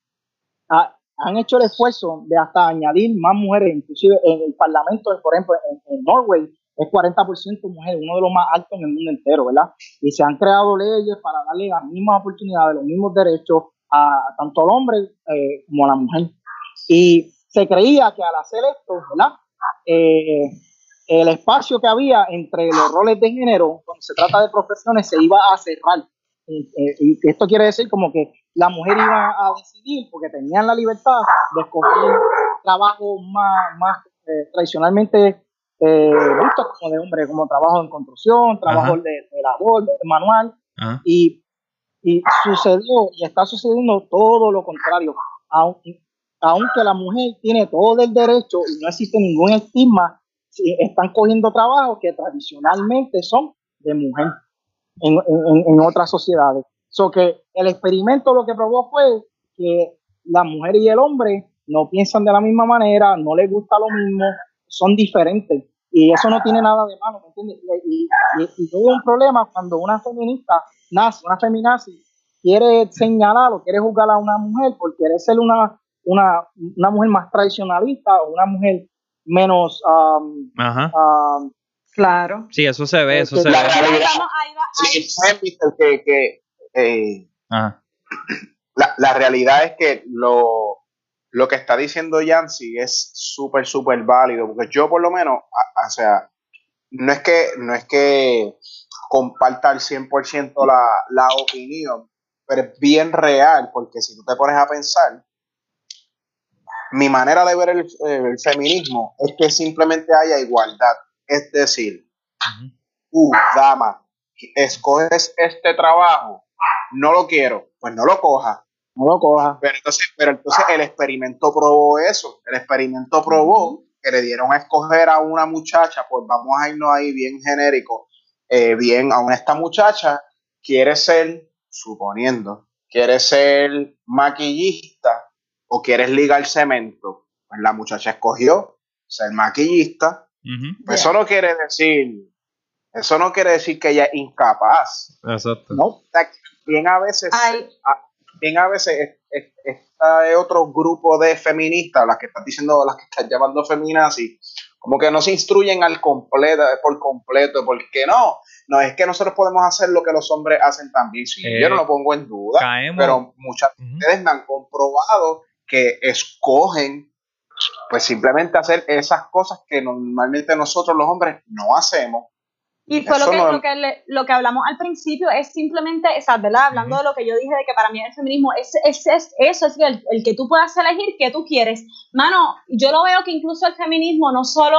han hecho el esfuerzo de hasta añadir más mujeres, inclusive en el Parlamento, por ejemplo, en, en Norway, es 40% mujeres, uno de los más altos en el mundo entero, ¿verdad? Y se han creado leyes para darle las mismas oportunidades, los mismos derechos a tanto al hombre eh, como a la mujer. Y se creía que al hacer esto, ¿verdad? Eh, el espacio que había entre los roles de género, cuando se trata de profesiones, se iba a cerrar. Eh, y esto quiere decir como que la mujer iba a decidir, porque tenían la libertad de escoger trabajo más, más tradicionalmente vistos como de hombre, como trabajo en construcción, trabajo de, de labor, de manual. Y y sucedió y está sucediendo todo lo contrario. Aunque, aunque la mujer tiene todo el derecho y no existe ningún estigma, están cogiendo trabajos que tradicionalmente son de mujer en, en, otras sociedades. So que el experimento lo que probó fue que la mujer y el hombre no piensan de la misma manera, no les gusta lo mismo, son diferentes. Y eso no tiene nada de malo, ¿me entiendes? Y, y, y, un problema cuando una feminista nazi, una feminazi, quiere señalar o quiere juzgar a una mujer por querer ser una, una, una mujer más tradicionalista o una mujer menos... Um, Ajá. Um, claro. Sí, eso se ve, eso se ve. que, que eh, la, la, realidad es que lo, lo que está diciendo Yancy es súper, súper válido, porque yo por lo menos, o sea, no es que, no es que comparta al 100% la, la opinión, pero es bien real, porque si tú te pones a pensar, mi manera de ver el, feminismo es que simplemente haya igualdad. Es decir, tú, dama, escoges este trabajo, no lo quiero, pues no lo cojas. No lo cojas. Pero entonces, pero entonces el experimento probó eso. El experimento probó que le dieron a escoger a una muchacha, pues vamos a irnos ahí bien genérico, eh, bien, a esta muchacha quiere ser, suponiendo, quiere ser maquillista o quieres ligar cemento. Pues la muchacha escogió ser maquillista. Pues eso no quiere decir, eso no quiere decir que ella es incapaz. Exacto. No, bien a veces, bien a veces está otro grupo de feministas, las que están diciendo, las que están llamando feminazis, como que no se instruyen al completo, por completo, porque no, no es que nosotros podemos hacer lo que los hombres hacen también, sí, Eh, yo no lo pongo en duda, caemos- pero muchas de ustedes me han comprobado que escogen pues simplemente hacer esas cosas que normalmente nosotros los hombres no hacemos. Y fue lo que, no- lo, que le- lo que hablamos al principio, es simplemente, o sea, ¿verdad? Hablando de lo que yo dije de que para mí el feminismo es, es, es eso, es el, el que tú puedas elegir qué tú quieres. Mano, yo lo veo que incluso el feminismo no solo,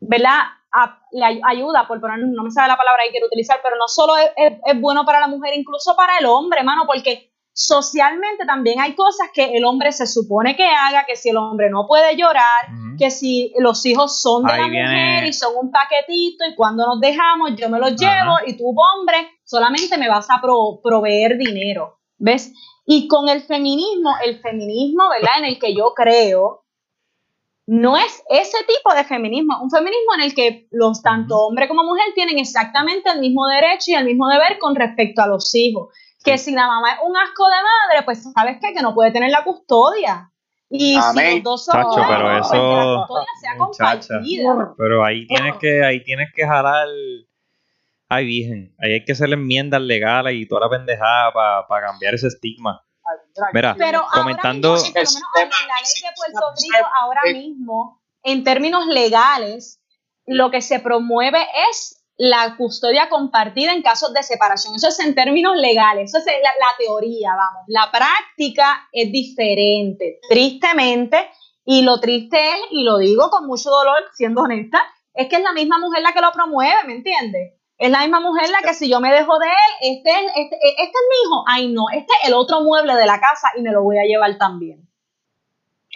¿verdad? A- le ay- ayuda, por poner, no me sabe la palabra que quiero utilizar, pero no solo es, es- es bueno para la mujer, incluso para el hombre, mano, porque socialmente también hay cosas que el hombre se supone que haga, que si el hombre no puede llorar, que si los hijos son de Ahí la viene- mujer y son un paquetito y cuando nos dejamos yo me los Ajá. llevo y tú hombre solamente me vas a pro- proveer dinero, ¿ves? Y con el feminismo, el feminismo, ¿verdad? En el que yo creo, no es ese tipo de feminismo, un feminismo en el que los tanto hombre como mujer tienen exactamente el mismo derecho y el mismo deber con respecto a los hijos. Que si la mamá es un asco de madre, pues sabes qué? que no puede tener la custodia. Y Amén. si los dos son Chacho, buenos, pero pues eso- que la custodia sea compartida. Pero ahí tienes que, ahí tienes que jalar. Ay, virgen. Ahí hay que hacer enmiendas legales y toda la pendejada para cambiar ese estigma. Mira, Pero comentando- ahora mismo, por lo menos en la ley de Puerto Rico, ahora mismo, en términos legales, lo que se promueve es la custodia compartida en casos de separación. Eso es en términos legales, eso es la, la teoría, vamos. La práctica es diferente, tristemente, y lo triste es, y lo digo con mucho dolor, siendo honesta, es que es la misma mujer la que lo promueve, ¿me entiendes? Es la misma mujer la que si yo me dejo de él, este, es- este, este es mi hijo, ay no, este es el otro mueble de la casa y me lo voy a llevar también.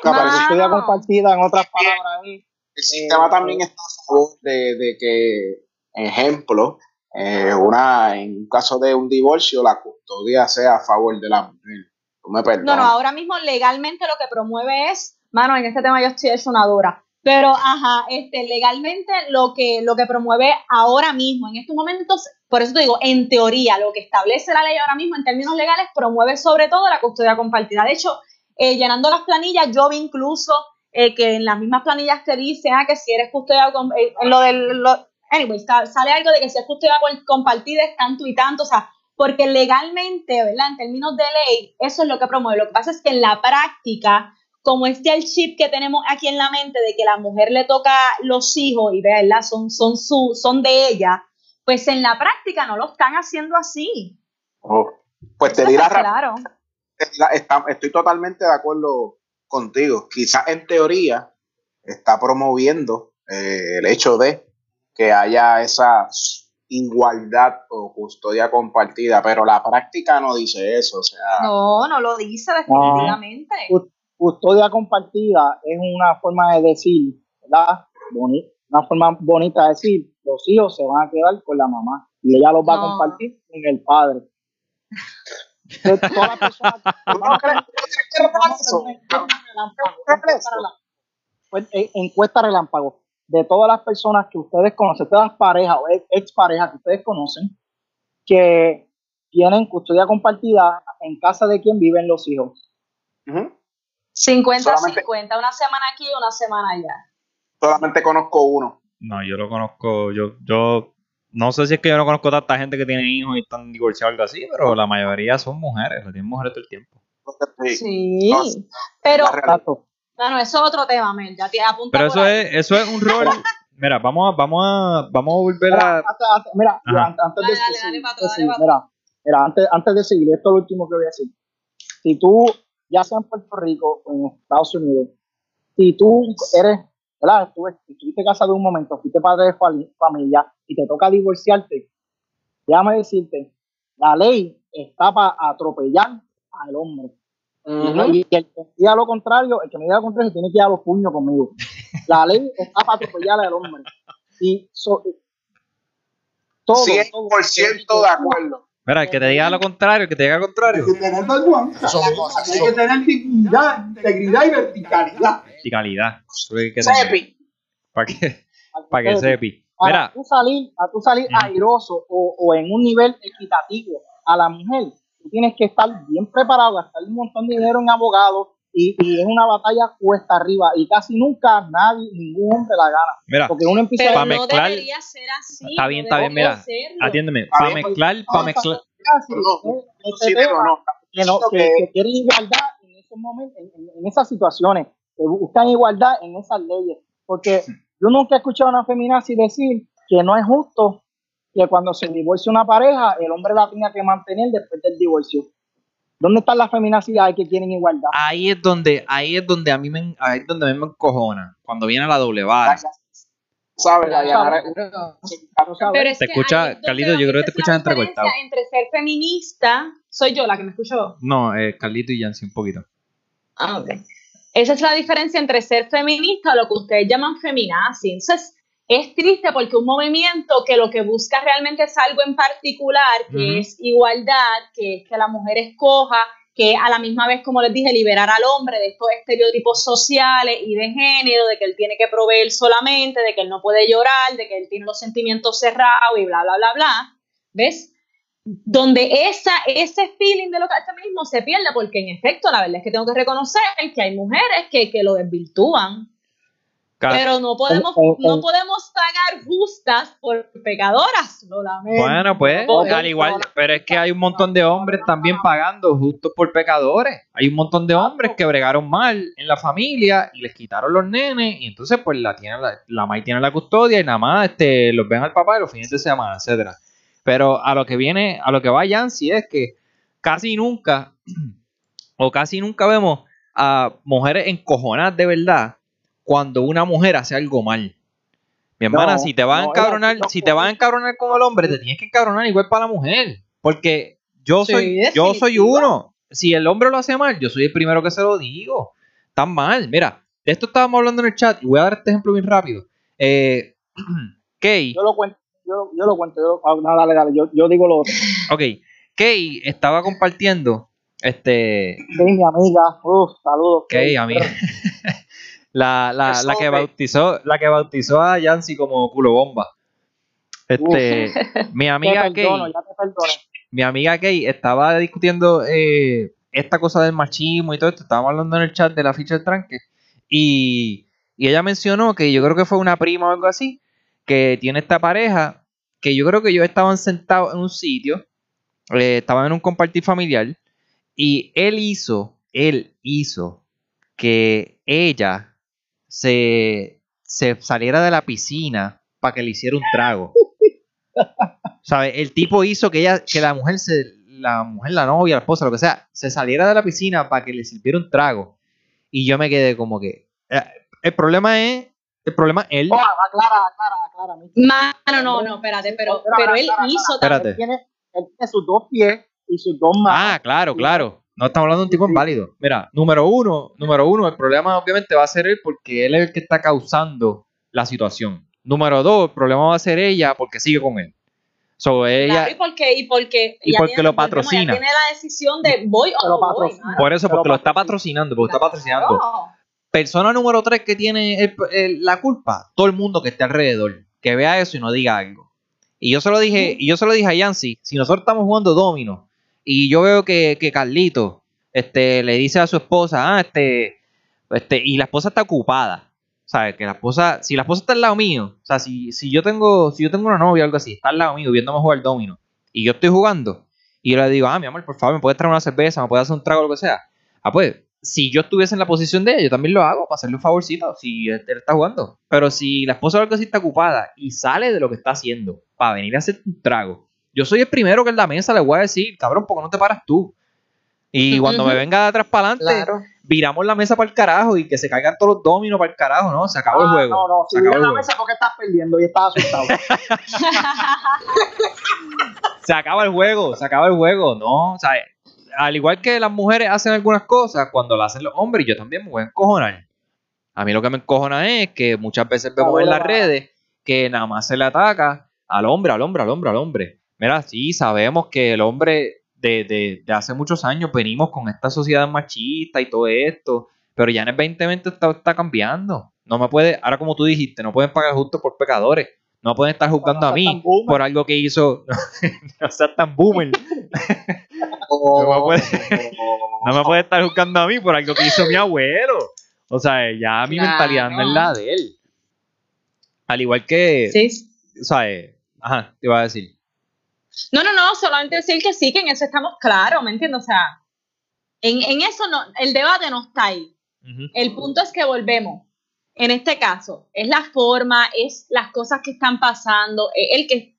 La Mano. custodia compartida, en otras palabras, es El sistema Eh, también está a favor de, de que, ejemplo, eh, una, en un caso de un divorcio, la custodia sea a favor de la mujer. Tú me No, perdonas. no, ahora mismo legalmente lo que promueve es, mano, en este tema yo estoy hecho una dura, pero ajá, este, legalmente lo que, lo que promueve ahora mismo, en estos momentos, por eso te digo, en teoría, lo que establece la ley ahora mismo en términos legales promueve sobre todo la custodia compartida. De hecho, eh, llenando las planillas, yo vi incluso eh, que en las mismas planillas te dice ah, que si eres custodia, eh, en lo del, lo- anyway, sa- sale algo de que si es custodia com- compartida es tanto y tanto, o sea, porque legalmente, ¿verdad? En términos de ley, eso es lo que promueve. Lo que pasa es que en la práctica, como este el chip que tenemos aquí en la mente de que la mujer le toca los hijos y ¿verdad? Son, son, su, son de ella, pues en la práctica no lo están haciendo así. Oh, Pues te está rápido. claro. estoy totalmente de acuerdo contigo. Quizás en teoría está promoviendo eh, el hecho de que haya esa igualdad o custodia compartida, pero la práctica no dice eso. O sea, No, no lo dice definitivamente. custodia compartida es una forma de decir, ¿verdad? Boni- una forma bonita de decir, los hijos se van a quedar con la mamá y ella los va No. a compartir con el padre. <laughs> Encuesta relámpago. De todas las personas que ustedes conocen, todas las parejas o ex, exparejas que ustedes conocen, que tienen custodia compartida en casa de quien viven los hijos. Ujú. 50-50, una semana aquí y una semana allá. Solamente conozco uno. No, yo lo conozco, yo, yo no sé si es que yo no conozco tanta gente que tiene hijos y están divorciados o algo así, pero la mayoría son mujeres, tienen mujeres todo el tiempo. Sí. Sí, No, pero, la bueno, eso es otro tema, Mel, ya te apunta Pero eso ahí. es, eso es un rol. <laughs> Mira, vamos a, vamos a, vamos a volver Mira, a. antes, antes- mira, antes, antes Dale, de dale, seguir, dale, pato, de dale, seguir, pato. mira, mira, antes, antes de seguir, esto es lo último que voy a decir. Si tú, ya sea en Puerto Rico o en Estados Unidos, si tú eres, ¿verdad? Estuve- estuviste casado un momento, fuiste padre de familia y te toca divorciarte, déjame decirte, la ley está para atropellar al hombre. Y el que diga lo contrario, el que me diga lo contrario, tiene que ir a los puños conmigo. La ley <laughs> está para atropellar al hombre. Y so- todo, 100% de acuerdo. Mira, el que te diga lo contrario, el que te diga lo contrario. Hay que tener vergüenza. Hay que tener dignidad, integridad y verticalidad. Y calidad. Eso es lo que hay que tener. Sepi. Para que, para que sepi. Para tú salir, tú salir airoso o, o en un nivel equitativo a la mujer, tú tienes que estar bien preparado, gastar un montón de dinero en abogados, y, y es una batalla cuesta arriba y casi nunca nadie, ningún hombre la gana. Mira, Porque uno empieza Pero Pa' no mezclar- debería ser así. Está bien, está bien, mira, atiéndeme, Está para mezclar, para mezclar, que, quieren igualdad en esos momentos, en, en- en esas situaciones, que buscan igualdad en esas leyes. Porque yo nunca he escuchado a una feminazi decir que no es justo que cuando se divorcia una pareja, el hombre la tenga que mantener después del divorcio. ¿Dónde están las feminacidades que quieren igualdad? ahí es donde, ahí es donde a mí me, ahí es donde a mí me encojona, cuando viene la doble vara. ¿Sabes? Te que escucha, Carlito, yo creo que te escuchas la entrecortado. diferencia Entre ser feminista, soy yo la que me escuchó. No, eh, Carlito y Yancy un poquito. Ah, ok. Esa es la diferencia entre ser feminista o lo que ustedes llaman feminazi. Entonces, es triste porque un movimiento que lo que busca realmente es algo en particular, que es igualdad, que es que la mujer escoja, que a la misma vez, como les dije, liberar al hombre de estos estereotipos sociales y de género, de que él tiene que proveer solamente, de que él no puede llorar, de que él tiene los sentimientos cerrados y bla, bla, bla, bla. ¿Ves? donde esa, ese feeling de lo que feminismo se pierde, porque en efecto, la verdad es que tengo que reconocer que hay mujeres que, que lo desvirtúan, Pero no podemos, no podemos pagar justas por pecadoras, lo lamento. Bueno, pues, No podemos. al igual, pero es que hay un montón de hombres también pagando justo por pecadores. Hay un montón de hombres que bregaron mal en la familia y les quitaron los nenes y entonces pues la tiene la, la tiene la custodia y nada más este, los ven al papá y los fines de semana, etcétera. Pero a lo que viene, a lo que va Yancy es que casi nunca <clears throat> o casi nunca vemos a mujeres encojonadas de verdad cuando una mujer hace algo mal. Mi hermana, No, si te vas a encabronar, si te vas a encabronar con el hombre, te tienes que encabronar igual para la mujer. Porque yo Sí, soy, yo soy uno. Si el hombre lo hace mal, yo soy el primero que se lo digo. Tan mal. Mira, de esto estábamos hablando en el chat y voy a dar este ejemplo bien rápido. Eh, <clears throat> Kay, Yo lo cuento, yo, yo lo cuento, yo, ah, no, dale, dale, yo, yo digo lo otro. ok, Kay estaba compartiendo, este, Sí, mi amiga, uff, saludos. Kay, amiga. La, la, la que bautizó, la que bautizó a Yancy como culo bomba. Este, mi <laughs> amiga perdono, Kay, mi amiga Kay estaba discutiendo eh, esta cosa del machismo y todo esto. Estábamos hablando en el chat de la ficha del tranque. Y, y ella mencionó que yo creo que fue una prima o algo así, que tiene esta pareja, que yo creo que ellos estaban sentados en un sitio, eh, estaban en un compartir familiar, y él hizo, él hizo que ella se, se saliera de la piscina para que le hiciera un trago. <laughs> ¿Sabes? El tipo hizo que ella, que la mujer se, la mujer, la novia, la esposa, lo que sea, se saliera de la piscina para que le sirviera un trago. Y yo me quedé como que. eh, el problema es. El problema es él. Oh, aclara, aclara, aclara. Mano, no, no, espérate, pero, pero él aclara, hizo. Espérate. Él tiene, él tiene sus dos pies y sus dos manos. Ah, claro, claro. No estamos hablando de un tipo inválido. Mira, número uno, número uno, el problema obviamente va a ser él porque él es el que está causando la situación. Número dos, el problema va a ser ella porque sigue con él. So, ella, Claro, y porque, y porque, Y ella porque tiene- lo patrocina. ella tiene la decisión de voy o Lo no voy. mano. por eso, porque lo está patrocina. patrocinando, porque está patrocinando. Persona número tres que tiene el- el- la culpa, todo el mundo que esté alrededor, que vea eso y no diga algo. Y yo se lo dije, y yo se lo dije a Yancy, si nosotros estamos jugando domino y yo veo que, que Carlito este, le dice a su esposa, ah, este, este, y la esposa está ocupada. ¿Sabes? Que la esposa, si la esposa está al lado mío, o sea, si, si yo tengo, si yo tengo una novia o algo así, está al lado mío viéndome jugar domino, y yo estoy jugando, y yo le digo, ah, mi amor, por favor, me puedes traer una cerveza, me puedes hacer un trago, lo que sea. Ah, pues, si yo estuviese en la posición de ella, yo también lo hago para hacerle un favorcito si él está jugando. Pero si la esposa o algo así está ocupada y sale de lo que está haciendo para venir a hacer un trago, yo soy el primero que en la mesa le voy a decir, cabrón, ¿por qué no te paras tú? Y cuando me venga de atrás para adelante, Claro. viramos la mesa para el carajo y que se caigan todos los dominos para el carajo, ¿no? Se acabó el Ah, juego. No, no, se acabó el la juego. mesa porque estás perdiendo y estás asustado. <laughs> <laughs> se acaba el juego, se acaba el juego, ¿no? O sea, al igual que las mujeres hacen algunas cosas, cuando lo hacen los hombres, yo también me voy a encojonar. A mí lo que me encojona es que muchas veces vemos en las redes que nada más se le ataca al hombre, al hombre, al hombre, al hombre. Mira, sí, sabemos que el hombre de, de- de hace muchos años venimos con esta sociedad machista y todo esto, pero ya en el 2020 está, está cambiando. No me puede, ahora como tú dijiste, no pueden pagar justo por pecadores. No pueden estar juzgando a No mí por algo que hizo. <laughs> no seas tan boomer. <laughs> no me puede, no me puede estar juzgando a mí por algo que hizo mi abuelo. O sea, ya mi Claro. mentalidad no es la de él. Al igual que, Sí. o sea, eh, ajá, te iba a decir. No, no, no, solamente decir que sí, que en eso estamos claros, ¿me entiendes? O sea, en, en eso no, el debate no está ahí. El punto es que volvemos. En este caso, es la forma, es las cosas que están pasando, es el que,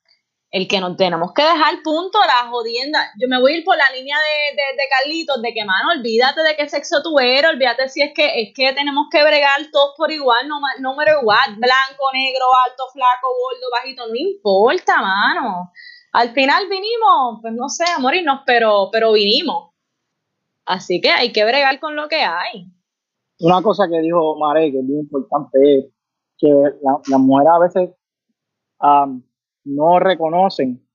el que nos tenemos que dejar punto, la jodienda. Yo me voy a ir por la línea de, de, de Carlitos, de que, mano, olvídate de qué sexo tú eres, olvídate si es que es que tenemos que bregar todos por igual, no, no matter what, blanco, negro, alto, flaco, gordo, bajito, no importa, mano. Al final vinimos, pues no sé, a morirnos, pero, pero vinimos. Así que hay que bregar con lo que hay. Una cosa que dijo Mare, que es bien importante, es que la- las mujeres a veces am, no reconocen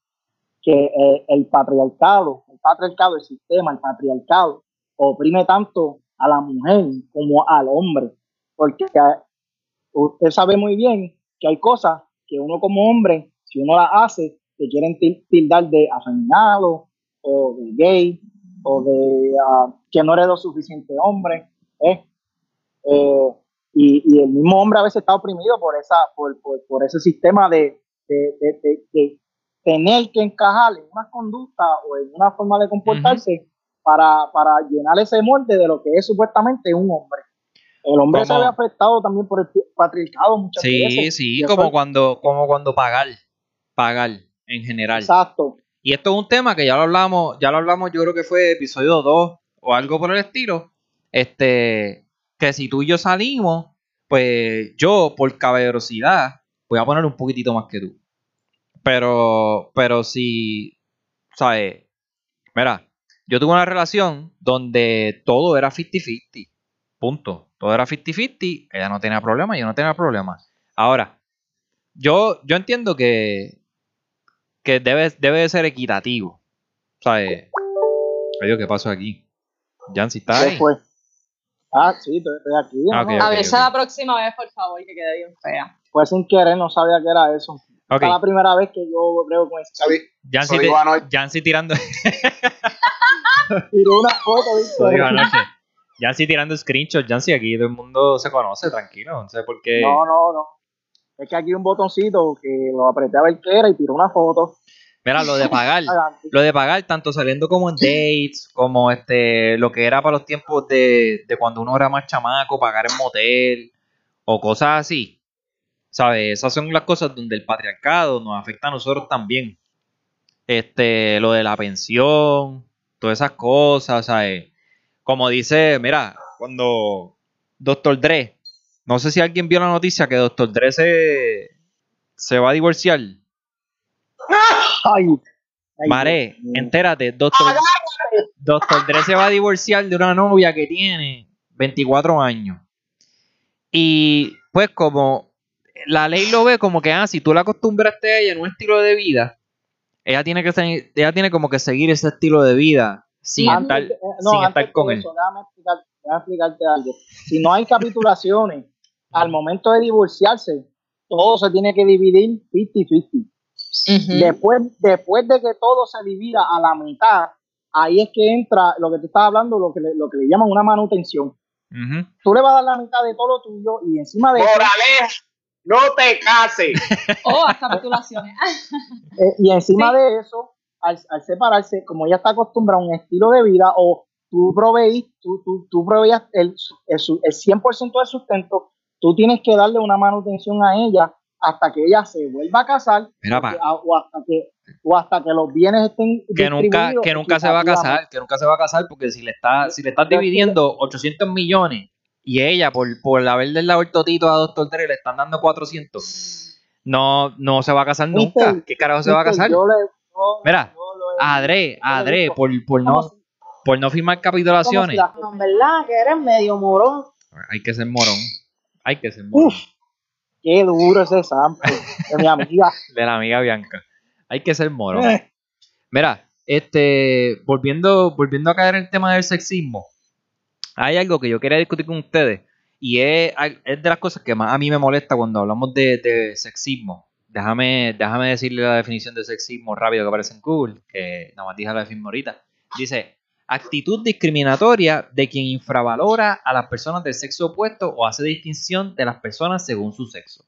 que eh, el patriarcado, el patriarcado, el sistema, el patriarcado, oprime tanto a la mujer como al hombre. Porque eh, usted sabe muy bien que hay cosas que uno como hombre, si uno las hace, te quieren til- tildar de afeminado o de gay o de ah, que no eres lo suficiente hombre. ¿eh? Eh, y, y el mismo hombre a veces está oprimido por esa por, por, por ese sistema de, de, de- de- de tener que encajar en una conducta o en una forma de comportarse para, para llenar ese molde de lo que es supuestamente un hombre. El hombre se ve afectado también por el patriarcado muchas Sí, veces. sí, eso como cuando, como cuando pagar, pagar en general. Exacto. Y esto es un tema que ya lo hablamos, ya lo hablamos, yo creo que fue episodio 2 o algo por el estilo. Este, que si tú y yo salimos, pues yo, por caballerosidad, voy a poner un poquitito más que tú. Pero, pero si, ¿sabes? Mira, yo tuve una relación donde todo era 50-50. Punto. Todo era 50-50. Ella no tenía problema, yo no tenía problema. Ahora, yo, yo entiendo que, que debe, debe de ser equitativo. ¿Sabes? Ay, Dios, ¿qué pasó aquí? Jancy, ¿está ahí? Después. Ah, sí, estoy, aquí. Ah, ¿no? ok, A ok, ver, ok. la próxima vez, por favor, que quede bien fea. Fue sin querer, no sabía que era eso. Es la primera vez que yo creo con eso. Jancy. Jancy tirando, Tiró una foto, ¿viste? Jancy tirando screenshots. Jancy, aquí todo el mundo se conoce, tranquilo. No sé por qué. No, no, no. Es que aquí hay un botoncito que lo apreté a ver qué era y tiró una foto. Mira, lo de <laughs> pagar. Lo de pagar, tanto saliendo como en dates, como este, lo que era para los tiempos de, de cuando uno era más chamaco, pagar en motel, o cosas así. ¿Sabes? Esas son las cosas donde el patriarcado nos afecta a nosotros también. Este, lo de la pensión, todas esas cosas, ¿sabes? Como dice, mira, cuando Dr. Dre, no sé si alguien vio la noticia que Dr. Dre se, se va a divorciar. Ay, ay, Mare, entérate, doctor, doctor Dre se va a divorciar de una novia que tiene 24 años. Y pues como la ley lo ve como que, ah, si tú la acostumbraste a ella en un estilo de vida, ella tiene que seguir- ella tiene como que seguir ese estilo de vida sin Antes estar, eh, no, sin estar con él. eso, Déjame, explicar- déjame explicarte algo. Si no hay capitulaciones, al momento de divorciarse, todo se tiene que dividir 50-50. Después, después de que todo se divida a la mitad, ahí es que entra lo que te estaba hablando, lo que le, lo que le llaman una manutención. Ujú. Tú le vas a dar la mitad de todo lo tuyo y encima de eso, Moraleja, no te cases. <laughs> Oh, hasta capitulaciones. <laughs> eh, y encima Sí. de eso, al, al separarse, como ella está acostumbrada a un estilo de vida o tú proveís, tú, tú, tú proveías el, el, su- el 100% del sustento, tú tienes que darle una manutención a ella hasta que ella se vuelva a casar Mira, a- o, hasta que, o hasta que los bienes estén Que nunca, que nunca se va a casar, que nunca se va a casar, porque si le está, si le estás dividiendo 800 millones y ella, por, por haberle dado el totito a Doctor Dre, le están dando 400, no, no se va a casar nunca. Mister, ¿Qué carajo se va a casar? yo le- yo- Mira, yo digo. por, por, no, si- por no firmar si capitulaciones, la- No, en verdad, que eres medio morón. hay que ser morón. Hay que ser morón. Uf, qué duro ese sample de mi amiga. <laughs> De la amiga Bianca. Hay que ser morón. Eh, Mira, este, volviendo, volviendo a caer en el tema del sexismo, hay algo que yo quería discutir con ustedes y es, es de las cosas que más a mí me molesta cuando hablamos de, de sexismo. Déjame, déjame decirle la definición de sexismo rápido que aparece en Google, que nada más dije la definición ahorita. Dice, actitud discriminatoria de quien infravalora a las personas del sexo opuesto o hace distinción de las personas según su sexo.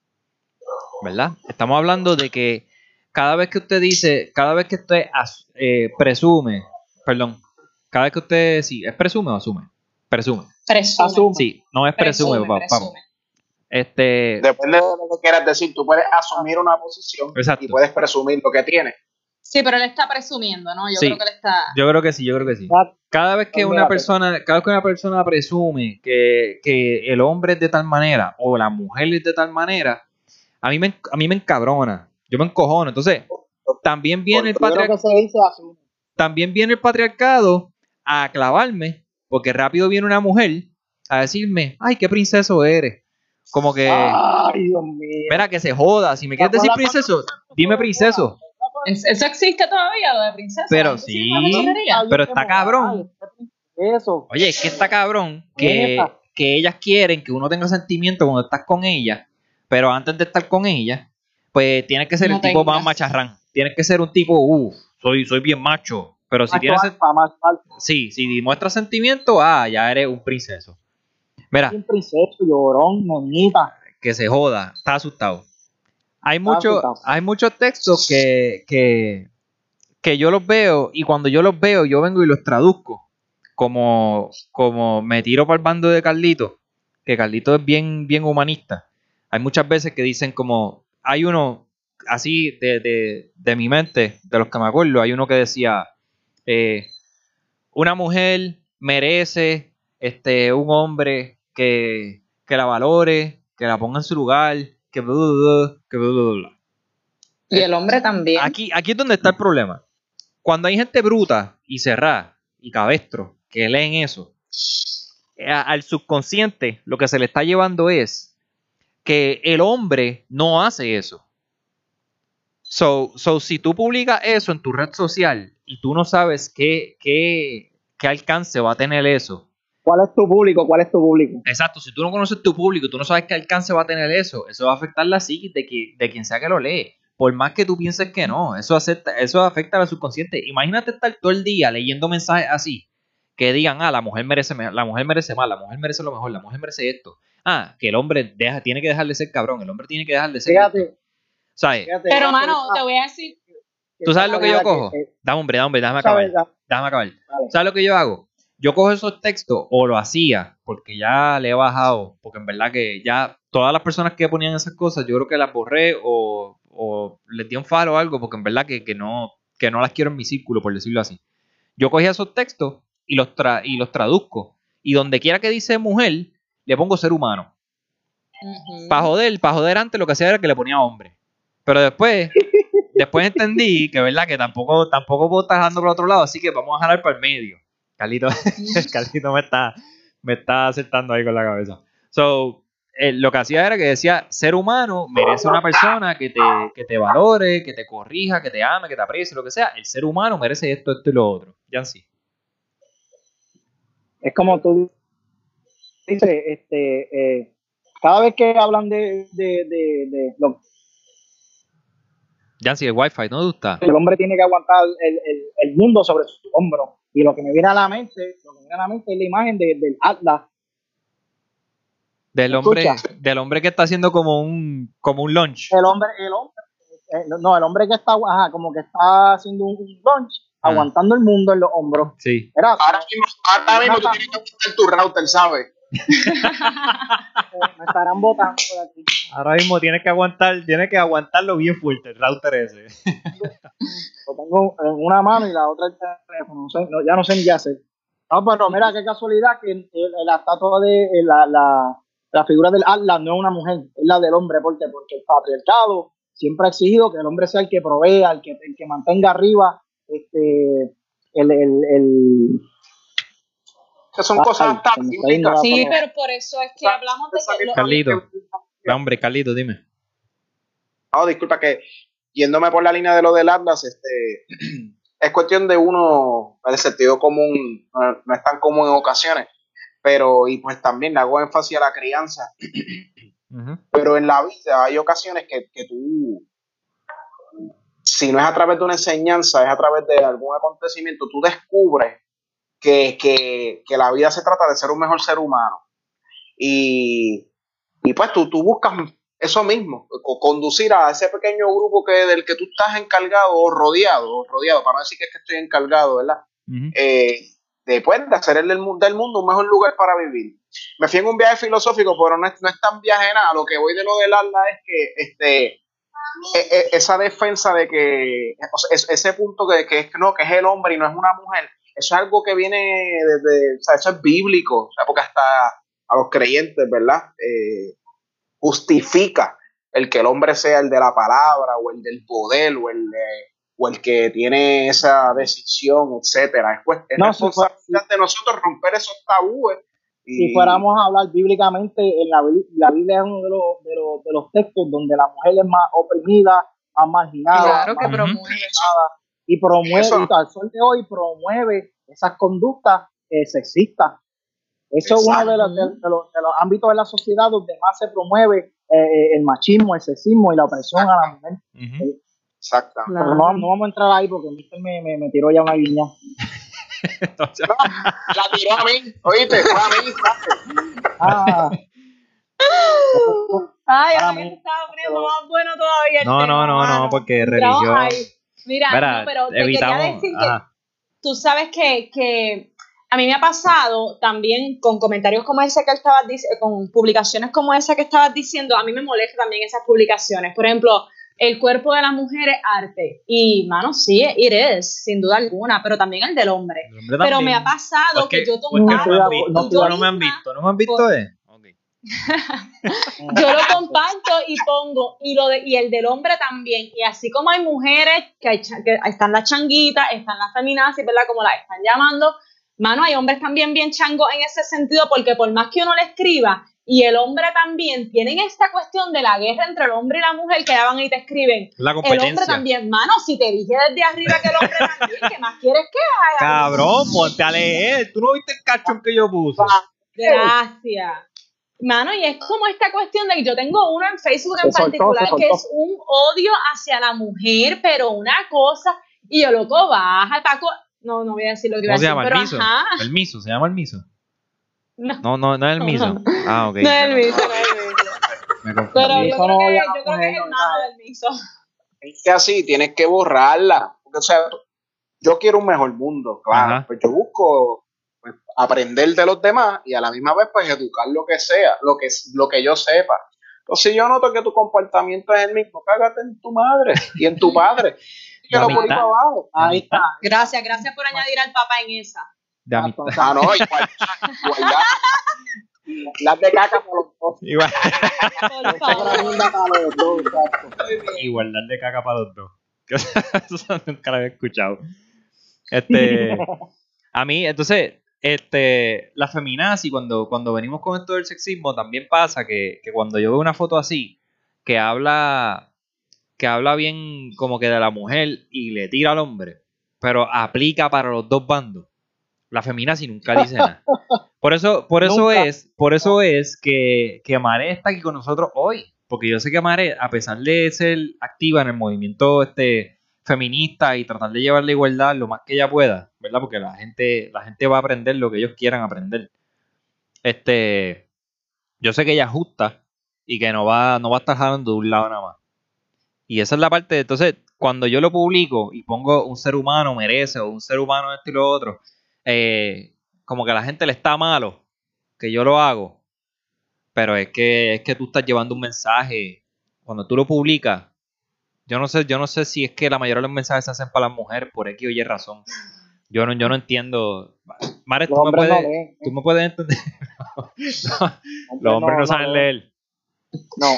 ¿Verdad? Estamos hablando de que cada vez que usted dice, cada vez que usted eh, presume, perdón, cada vez que usted, sí, ¿es presume o asume? Presume. Presume. Asume. Sí, no es presume, Presume, va- presume. vamos. Este, Depende de lo que quieras decir. Tú puedes asumir una posición Exacto. y puedes presumir lo que tienes. Sí, pero él está presumiendo, ¿no? Yo Sí. creo que él está. yo creo que sí, yo creo que sí. Cada vez que una persona, cada vez que una persona presume que, que el hombre es de tal manera o la mujer es de tal manera, a mí me, a mí me encabrona. Yo me encojono. Entonces, también viene el patriarcado. también viene el patriarcado a clavarme, porque rápido viene una mujer a decirme, ay, qué princeso eres. Como que, Ay, Dios mío. mira, que se joda. Si me quieres decir princeso, dime princeso. Eso existe todavía, lo de princesa. Pero ¿No existe sí. pero está cabrón. Eso. Oye, es que está cabrón que, que ellas quieren que uno tenga sentimiento cuando estás con ella, pero antes de estar con ella, pues tienes que ser No el tipo más macharrán. Tienes que ser un tipo, uff, soy, soy bien macho. Pero si Macho tienes, alfa, macho alfa. sí, si demuestras sentimiento, ah, ya eres un princeso. Mira, Un princeso, llorón, nenita. que se joda, está asustado. Hay, mucho, asustado. hay muchos textos que, que, que yo los veo y cuando yo los veo yo vengo y los traduzco. Como, como me tiro para el bando de Carlito, que Carlito es bien, bien humanista. Hay muchas veces que dicen como, hay uno así de, de, de mi mente, de los que me acuerdo, hay uno que decía, eh, una mujer merece este, un hombre que, que la valore, que la ponga en su lugar, que bla, bla, bla, que bla, bla, bla. Y el hombre también. Aquí, aquí es donde está el problema. Cuando hay gente bruta y cerrada y cabestro que leen eso, a- al subconsciente lo que se le está llevando es que el hombre no hace eso. So, so si tú publicas eso en tu red social y tú no sabes qué, qué, qué alcance va a tener eso, ¿Cuál es tu público? ¿Cuál es tu público? Exacto, si tú no conoces tu público, tú no sabes qué alcance va a tener eso, eso va a afectar la psiquis de, que, de quien sea que lo lee. Por más que tú pienses que no, eso, acepta, eso afecta a la subconsciente. Imagínate estar todo el día leyendo mensajes así, que digan, ah, la mujer merece me- la mujer merece más, la mujer merece lo mejor, la mujer merece esto. Ah, que el hombre deja, tiene que dejar de ser cabrón, el hombre tiene que dejar de ser... Fíjate, ¿Sabes? fíjate. Pero, mano, persona te voy a decir. ¿Tú sabes lo que yo cojo? que- Dame, hombre, dame, hombre, déjame acabar. Déjame acabar. ¿Sabes lo que yo hago? Yo cojo esos textos, o lo hacía, porque ya le he bajado, porque en verdad que ya todas las personas que ponían esas cosas, yo creo que las borré o, o les di un faro o algo, porque en verdad que, que no, que no las quiero en mi círculo, por decirlo así. Yo cogía esos textos y los, tra- y los traduzco. Y donde quiera que dice mujer, le pongo ser humano. Ujú. Para joder, para joder antes lo que hacía era que le ponía hombre. Pero después, después entendí que verdad que tampoco, tampoco puedo estar dejando por otro lado, así que vamos a jalar para el medio. Carlito, <laughs> Carlito me está, me está acertando ahí con la cabeza. So, eh, lo que hacía era que decía, ser humano merece una persona que te, que te valore, que te corrija, que te ame, que te aprecie, lo que sea. El ser humano merece esto, esto y lo otro. Ya sí. Es como tú dices, este, eh, cada vez que hablan de, de, de, de lo Yancy, el wifi, ¿no te gusta? el hombre tiene que aguantar el, el, el mundo sobre su hombro. Y lo que me viene a la mente, lo que me viene a la mente es la imagen de- del Atlas. Del ¿Me hombre, escucha? del hombre que está haciendo como un, como un lunch. El hombre, el hombre, eh, no, el hombre que está, ajá, como que está haciendo un, un lunch, Ah. aguantando el mundo en los hombros. Sí. Era, Ahora mismo, ahora mismo tú tienes que buscar tu router, ¿sabes? Me estarán botando por aquí. Ahora mismo tienes que aguantar, tienes que aguantarlo bien fuerte, el router ese. Lo tengo en una mano y la otra el teléfono. No sé, no- ya no sé ni qué hacer. No, pero mira qué casualidad que el- el- la estatua de eh, la, la, la figura del Atlas no es una mujer, es la del hombre. ¿Por qué? Porque el patriarcado siempre ha exigido que el hombre sea el que provea, el que, el que mantenga arriba este, el, el, Que son Ay, cosas tan Sí, pero por eso es que hablamos de que. lo- Carlito. No, hombre, Carlito, dime. No, disculpa que yéndome por la línea de lo del Atlas, este, <clears throat> es cuestión de uno, el sentido común, no, no es tan común en ocasiones, pero y pues también le hago énfasis a la crianza, <clears throat> pero en la vida hay ocasiones que, que tú, si no es a través de una enseñanza, es a través de algún acontecimiento, tú descubres que, que, que la vida se trata de ser un mejor ser humano. Y, y pues tú, tú buscas eso mismo, conducir a ese pequeño grupo que, del que tú estás encargado o rodeado, rodeado, para no decir que es que estoy encargado, ¿verdad? Eh, después de hacer el del, mundo un mejor lugar para vivir. Me fui en un viaje filosófico, pero no es, no es tan viaje nada. Lo que voy de lo del ala es que este, e, e, esa defensa de que, ese punto que, que, no, que es el hombre y no es una mujer, eso es algo que viene desde, o sea, eso es bíblico, o sea, porque hasta a los creyentes, ¿verdad? Eh, justifica el que el hombre sea el de la palabra o el del poder o el, o el que tiene esa decisión, etcétera. Es, pues, es no, responsabilidad de nosotros romper esos tabúes. Si fuéramos a hablar bíblicamente, en la, la Biblia es uno de los, de, los, de los textos donde la mujer es más oprimida, más marginada, claro que más promueve y promueve, y al sol de hoy promueve esas conductas eh, sexistas eso es uno de los, de, los, de los, ámbitos de la sociedad donde más se promueve eh, eh, el machismo, el sexismo y la opresión a la mujer. Eh, Exacto. no, vamos a entrar ahí porque me, me, me tiró ya una guiña. la tiró a mí, oíste, fue a mí. <laughs> ah. Ay, ahora que estaba poniendo más bueno todavía. No, no, no, no, porque religión. Mira, no, pero te quería decir que tú sabes que, que a mí me ha pasado también con comentarios como ese que estabas diciendo, con publicaciones como esa que estabas diciendo, a mí me molesta también esas publicaciones. Por ejemplo, el cuerpo de la mujer es arte. Y, mano, sí, it is, sin duda alguna, pero también el del hombre. pero me ha pasado que yo tomo no, no, me han visto, no me han visto, eh. <laughs> yo lo comparto y pongo, y, lo de, y el del hombre también. Y así como hay mujeres que, hay, que están las changuitas, están las feminazis, ¿verdad? Como las están llamando, Mano, hay hombres también bien changos en ese sentido, porque por más que uno le escriba, y el hombre también, tienen esta cuestión de la guerra entre el hombre y la mujer que ya van y te escriben. La el hombre también, mano, si te dije desde arriba que el hombre <laughs> también, ¿qué más quieres que haga? Cabrón, ponte a leer. Tú no viste el cachón que yo puse. Gracias. Mano, y es como esta cuestión de que yo tengo uno en Facebook en particular que es un odio hacia la mujer, pero una cosa, y yo loco, baja, Paco, no, no voy a decir lo que iba a decir. se llama pero el miso? Ajá. El miso, ¿se llama el miso? No. No, no, no es el miso. Ah, ok. No es el miso, no es el miso. Me. Pero yo creo, que, yo creo que es el ya. del miso. Es que así tienes que borrarla. Porque, o sea, yo quiero un mejor mundo, claro. Ajá. Pues yo busco aprender de los demás y a la misma vez pues educar lo que sea, lo que, lo que yo sepa. Entonces si yo noto que tu comportamiento es el mismo, cágate en tu madre y en tu padre. <laughs> Que lo por ahí mitad. para abajo. Ahí está. Gracias, gracias por añadir al papá en esa. De amistad. Ah, no, igual, igualdad. Las de caca los dos. Igual, para los dos, exacto. igualdad de caca para los dos. <laughs> Eso nunca lo había escuchado. Este, <laughs> a mí, entonces, este, la feminazi, cuando, cuando venimos con esto del sexismo, también pasa que, que cuando yo veo una foto así, que habla, que habla bien como que de la mujer y le tira al hombre, pero aplica para los dos bandos. La feminazi nunca dice nada. Por eso, por eso Nunca. es, por eso es que, que Mare está aquí con nosotros hoy. Porque yo sé que Mare, a pesar de ser activa en el movimiento este feminista y tratar de llevar la igualdad lo más que ella pueda, ¿verdad? Porque la gente, la gente va a aprender lo que ellos quieran aprender. Este, yo sé que ella es justa y que no va, no va a estar jalando de un lado nada más. Y esa es la parte, entonces, cuando yo lo publico y pongo un ser humano merece o un ser humano esto y lo otro, eh, como que a la gente le está malo que yo lo hago, pero es que es que tú estás llevando un mensaje cuando tú lo publicas. Yo no sé, yo no sé si es que la mayoría de los mensajes se hacen para las mujeres por X o Y razón. Yo no, yo no entiendo. Mares, tú me puedes, no leen. tú me puedes entender. <laughs> los hombres no, saben leer. No.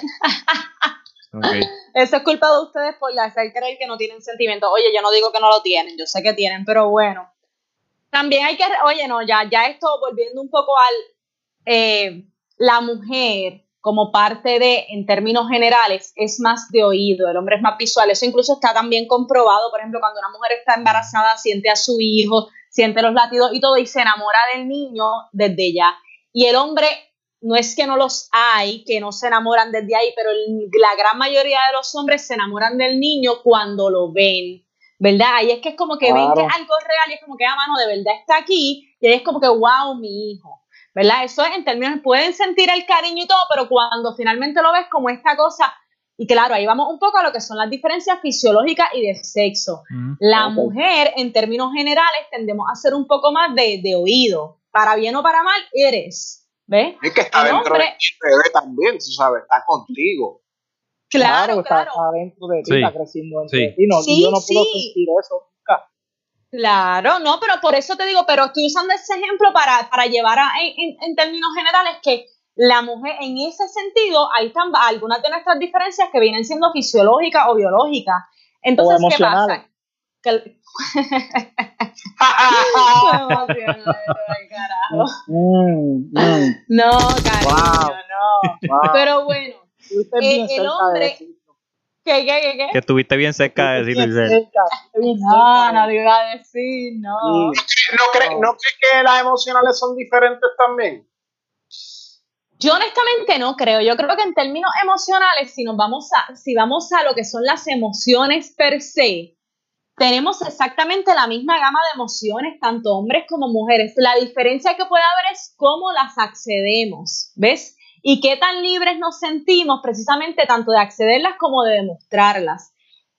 <laughs> Eso es culpa de ustedes por hacer creer que no tienen sentimientos. Oye, yo no digo que no lo tienen, yo sé que tienen, pero bueno. También hay que, oye, no, ya, ya esto volviendo un poco al, eh, la mujer como parte de, en términos generales, es más de oído, el hombre es más visual. Eso incluso está también comprobado, por ejemplo, cuando una mujer está embarazada, siente a su hijo, siente los latidos y todo, y se enamora del niño desde ya. Y el hombre no es que no los hay, que no se enamoran desde ahí, pero la gran mayoría de los hombres se enamoran del niño cuando lo ven. ¿verdad? Ahí es que es como que ven que es algo real y es como que, a mano, de verdad está aquí, y ahí es como que, wow, mi hijo, ¿verdad? Eso es en términos, pueden sentir el cariño y todo, pero cuando finalmente lo ves como esta cosa, y claro, ahí vamos un poco a lo que son las diferencias fisiológicas y de sexo. Ujú. La mujer, en términos generales, tendemos a ser un poco más de, de oído. Para bien o para mal, eres. ¿Ves? Es que está El dentro hombre- de ti, bebé, también, tú sabes, está contigo. Claro, está, claro. está dentro de ti, Sí. está creciendo dentro Sí. de ti. No, Sí, yo no puedo sí. sentir eso. Claro, no, pero por eso te digo, pero estoy usando ese ejemplo para, para llevar a, en, términos generales que la mujer, en ese sentido, ahí están algunas de nuestras diferencias que vienen siendo fisiológicas o biológicas. Entonces, ¿qué pasa? Que- <laughs> carajo. Mm, mm, No, cariño, Wow. no. wow. Pero bueno, eh, el hombre-. ¿Qué, qué, qué, qué? Que estuviste bien cerca de decirlo, No, no iba a decir, no. ¿No crees no crees que las emocionales son diferentes también? Yo honestamente no creo. Yo creo que en términos emocionales, si nos vamos a, si vamos a lo que son las emociones per se, tenemos exactamente la misma gama de emociones, tanto hombres como mujeres. La diferencia que puede haber es cómo las accedemos, ¿ves? Y qué tan libres nos sentimos precisamente tanto de accederlas como de demostrarlas.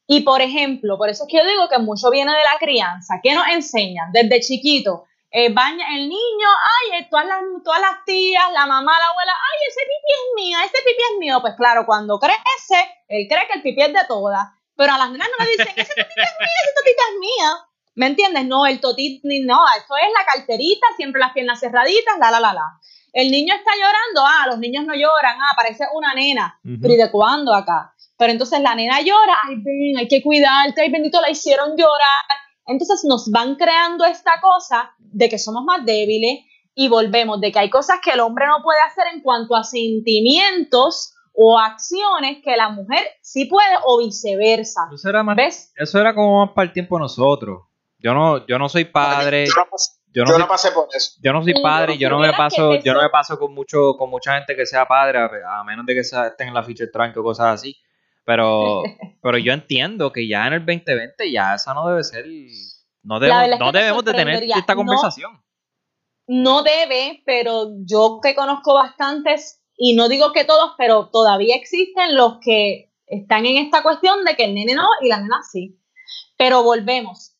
Y por ejemplo, por eso es que yo digo que mucho viene de la crianza. ¿Qué nos enseñan desde chiquito? Eh, baña el niño, ay, eh, todas las, todas las tías, la mamá, la abuela, ay, ese pipí es mío, ese pipí es mío. Pues claro, cuando crece, él cree que el pipí es de todas. Pero a las nenas no le dicen, ese totito es mío, ese totito es mío. ¿Me entiendes? No, el totito, ni- no, eso es la carterita, siempre las piernas cerraditas, la, la, la, la. El niño está llorando, ah, los niños no lloran, ah, parece una nena. Ujú. Pero ¿y de cuándo acá? Pero entonces la nena llora, ay, ven, hay que cuidarte, ay, bendito, la hicieron llorar. Entonces nos van creando esta cosa de que somos más débiles y volvemos, de que hay cosas que el hombre no puede hacer en cuanto a sentimientos o acciones que la mujer sí puede o viceversa. Eso era, más- ¿Ves? eso era como más para el tiempo de nosotros. Yo no, yo no soy padre, Yo no pasé, yo no yo soy, no pasé por eso. yo no soy padre, y yo no me paso, yo no me paso con mucho, con mucha gente que sea padre, a, a menos de que sea, estén en la ficha tranque o cosas así. Pero, <laughs> pero yo entiendo que ya en el 2020 ya esa no debe ser, no debemos, es no que debemos de tener esta No- conversación. no debe, pero yo que conozco bastantes, y no digo que todos, pero todavía existen los que están en esta cuestión de que el nene no y la nena sí. Pero volvemos.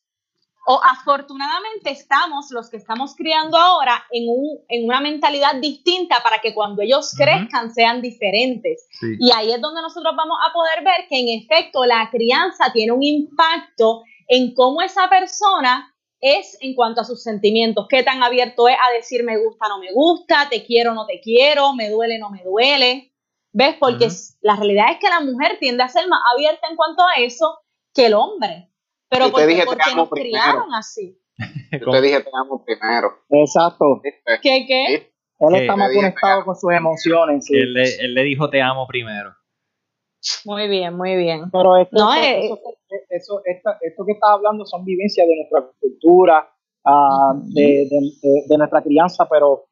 O afortunadamente estamos, los que estamos criando ahora, en, un, en una mentalidad distinta para que cuando ellos crezcan sean diferentes. Sí. Y ahí es donde nosotros vamos a poder ver que en efecto la crianza tiene un impacto en cómo esa persona es en cuanto a sus sentimientos, qué tan abierto es a decir me gusta, no me gusta, te quiero, no te quiero, me duele, no me duele. ¿Ves? Porque la realidad es que la mujer tiende a ser más abierta en cuanto a eso que el hombre. Pero porque, dije, te porque amo nos primero. criaron así. <laughs> Yo te dije, te amo primero. Exacto. ¿viste? ¿Qué, qué? ¿Viste? Él está más conectado con sus emociones. sí. Él, le, él le dijo te amo primero. Muy bien, muy bien. Pero esto, No, eso, eh, eso- eso- esta- esto que estás hablando son vivencias de nuestra cultura, ah, de, de- de- de nuestra crianza, pero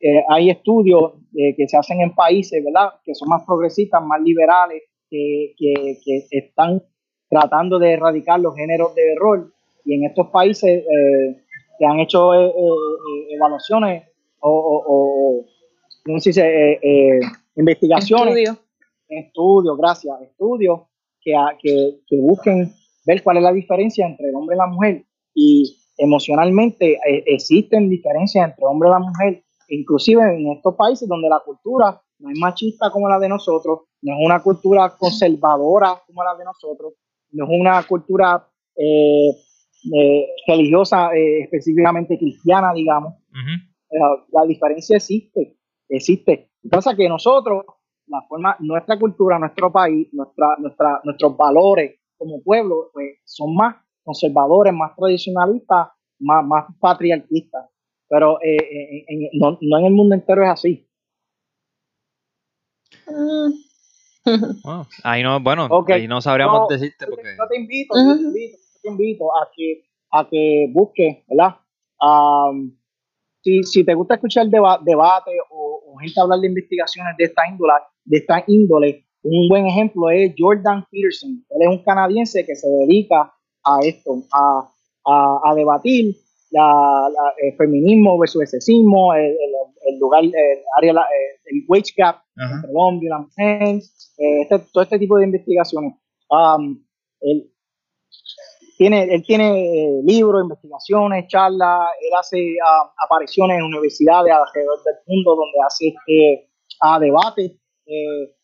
eh, hay estudios eh, que se hacen en países, ¿verdad?, que son más progresistas, más liberales, que, que- que están tratando de erradicar los géneros de rol. Y en estos países eh, que han hecho eh, eh, eh, evaluaciones o, o- o- ¿cómo se dice? Eh, eh, investigaciones Estudio. estudios, gracias, estudios que, a- que, que busquen ver cuál es la diferencia entre el hombre y la mujer. Y emocionalmente existen diferencias entre el hombre y la mujer, inclusive en estos países donde la cultura no es machista como la de nosotros, no es una cultura conservadora como la de nosotros, no es una cultura eh, eh, religiosa eh, específicamente cristiana, digamos. La, la diferencia existe, existe. Lo que pasa es que nosotros, la forma, nuestra cultura, nuestro país, nuestra, nuestra, nuestros valores como pueblo, pues son más conservadores, más tradicionalistas, más, más patriarquistas. Pero en- no, no en el mundo entero es así. Bueno, <laughs> ahí no, bueno, Ok. ahí no sabríamos No, decirte Yo te, porque yo te invito, yo te invito, yo te invito a que, a que busques, ¿verdad? Am, si, si te gusta escuchar deba- debate o, o gente hablar de investigaciones de esta índole, de esta índole, un buen ejemplo es Jordan Peterson. Él es un canadiense que se dedica a esto, a, a, a debatir la, la- el feminismo versus el sexismo, el, el- el lugar, el, área, la- el wage gap Ajá. entre el hombre y la mujer, eh, este- todo este tipo de investigaciones. Um, él tiene, él tiene eh, libros, investigaciones, charlas, él hace ah, apariciones en universidades alrededor del mundo donde hace este, ah, debates eh,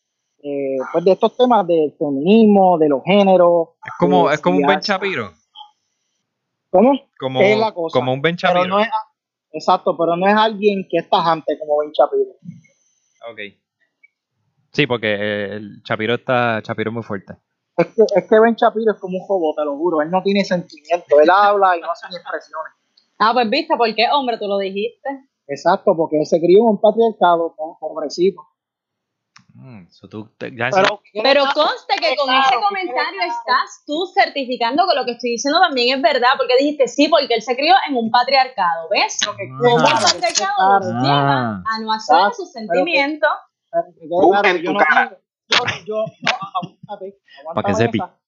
eh, pues de estos temas del feminismo, de los géneros. Es como, eh, es como un Ben Shapiro. ¿Cómo? Como, Es la cosa. como un Ben Pero Shapiro. no es, exacto, pero no es alguien que es tajante como Ben Shapiro. Ok. Sí, porque eh, el Shapiro está. Shapiro es muy fuerte. Es que, es que Ben Shapiro es como un robot, te lo juro. Él no tiene sentimiento. Él habla y no hace ni expresiones. Ah, pues viste, ¿por qué, hombre? Tú lo dijiste. Exacto, porque él se crió en un patriarcado, po- pobrecito. Mm, so tú te- ya Pero, Pero conste que con Claro, ese comentario estás tú certificando que lo que estoy diciendo también es verdad, porque dijiste sí, porque él se crió en un patriarcado, ¿ves? Pero que Ah. Como el claro, patriarcado Ah. lleva a no hacer sus sentimientos.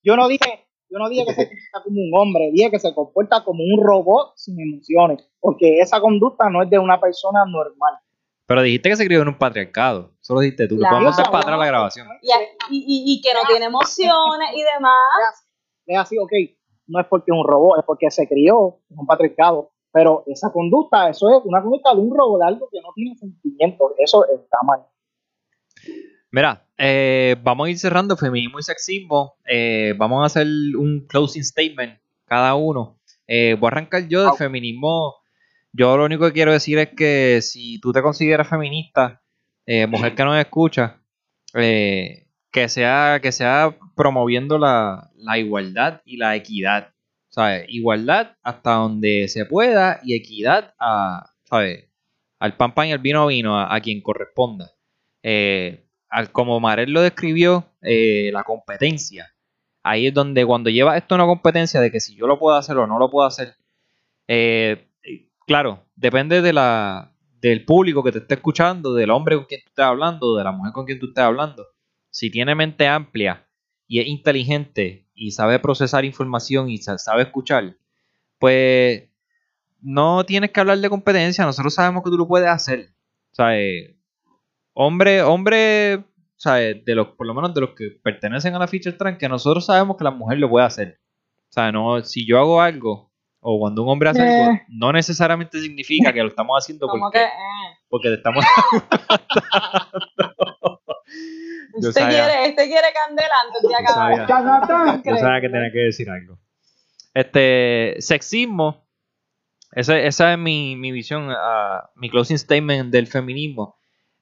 Yo no dije, yo no dije que se comporta como un hombre, dije que se comporta como un robot sin emociones, porque esa conducta no es de una persona normal. Pero dijiste que se crió en un patriarcado. Solo dijiste tú. Le Claro. podemos hacer para atrás la grabación. Y, y- y- que no tiene emociones y demás. Es así, ok, no es porque es un robot, es porque se crió en un patriarcado, pero esa conducta, eso es una conducta de un robot, de algo que no tiene sentimientos, eso está mal. Mira, eh, vamos a ir cerrando feminismo y sexismo. Eh, vamos a hacer un closing statement cada uno. Eh, voy a arrancar yo del feminismo. Yo lo único que quiero decir es que si tú te consideras feminista, eh, mujer que nos escucha, eh, que sea que sea promoviendo la, la igualdad y la equidad. ¿Sabes? Igualdad hasta donde se pueda y equidad a, ¿sabes? Al pan pan y al vino vino, a, quien corresponda. Eh, como Marel lo describió, la competencia. Ahí es donde cuando lleva esto a una competencia de que si yo lo puedo hacer o no lo puedo hacer, eh, claro, depende de la, del público que te esté escuchando, del hombre con quien tú estés hablando, de la mujer con quien tú estés hablando. Si tiene mente amplia y es inteligente y sabe procesar información y sa- sabe escuchar, pues no tienes que hablar de competencia, nosotros sabemos que tú lo puedes hacer. O sea, eh, hombre, hombre, o sea, de los, por lo menos de los que pertenecen a la feature trans, que nosotros sabemos que la mujer lo puede hacer. O sea, no, si yo hago algo, o cuando un hombre hace Eh. algo, no necesariamente significa que lo estamos haciendo porque, que, eh, porque te estamos <laughs> Yo este, sabía. quiere, este quiere candela antes de acabar. Yo sabía que tenía que decir algo. Este, sexismo. Esa, esa es mi, mi visión, ah, mi closing statement del feminismo.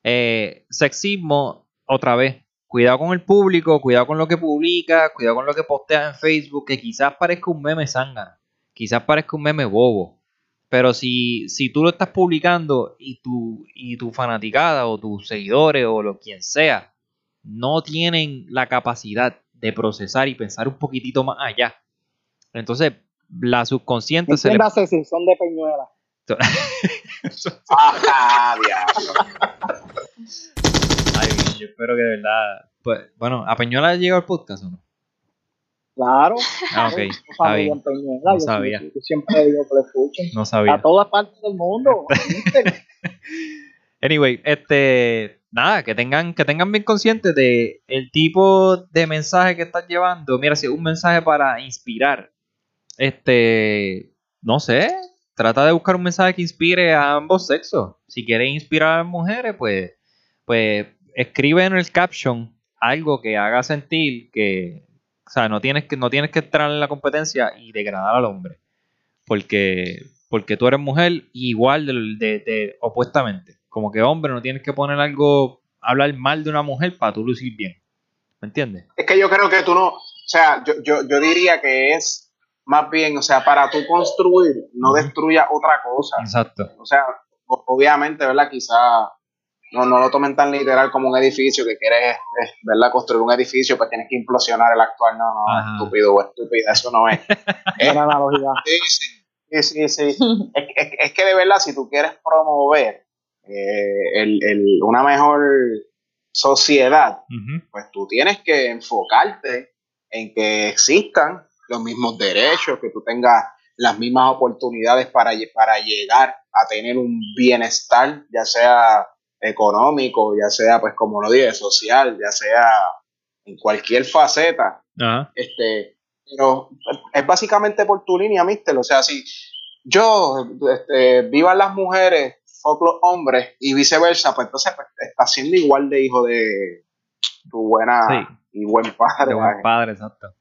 Eh, sexismo, otra vez, cuidado con el público, cuidado con lo que publica, cuidado con lo que postea en Facebook, que quizás parezca un meme zángano, quizás parezca un meme bobo. Pero si, si tú lo estás publicando y tu, y tu fanaticada o tus seguidores o lo quien sea no tienen la capacidad de procesar y pensar un poquitito más allá, entonces la subconsciente se le... Si son de Peñuela. Ajá, <laughs> diablo. Ay, yo espero que de verdad... Pues, bueno, ¿a Peñuela llegó el podcast o no? Claro. Ah, ok, en Peñuela, No sabía. yo siempre digo que lo escuchen. No A sabía. todas partes del mundo. <laughs> Anyway, este, nada, que tengan, que tengan bien conscientes de el tipo de mensaje que estás llevando. Mira, si es un mensaje para inspirar, este, no sé, trata de buscar un mensaje que inspire a ambos sexos. Si quieres inspirar a las mujeres, pues, pues escribe en el caption algo que haga sentir que, o sea, no tienes que, no tienes que entrar en la competencia y degradar al hombre. Porque, porque tú eres mujer igual de, de- de- opuestamente. Como que hombre, no tienes que poner algo, hablar mal de una mujer para tú lucir bien. ¿Me entiendes? Es que yo creo que tú no, o sea, yo, yo, yo diría que es más bien, o sea, para tú construir, no destruya otra cosa. Exacto. O sea, obviamente, ¿verdad? Quizá no, no lo tomen tan literal como un edificio que quieres, eh, ¿verdad? Construir un edificio, pues tienes que implosionar el actual. No, no, Ajá. estúpido o estúpida, eso no es. <laughs> Buena analogía. Sí, sí, sí, sí, sí. Es, es- es que de verdad, si tú quieres promover eh, el- el- una mejor sociedad, pues tú tienes que enfocarte en que existan los mismos derechos, que tú tengas las mismas oportunidades para, para llegar a tener un bienestar, ya sea económico, ya sea, pues como lo dije, social, ya sea en cualquier faceta. Este, pero es básicamente por tu línea, mister. O sea, si yo, este, vivan las mujeres, fuck los hombres y viceversa, pues entonces pues, estás siendo igual de hijo de tu buena y buen padre. buen padre, exacto.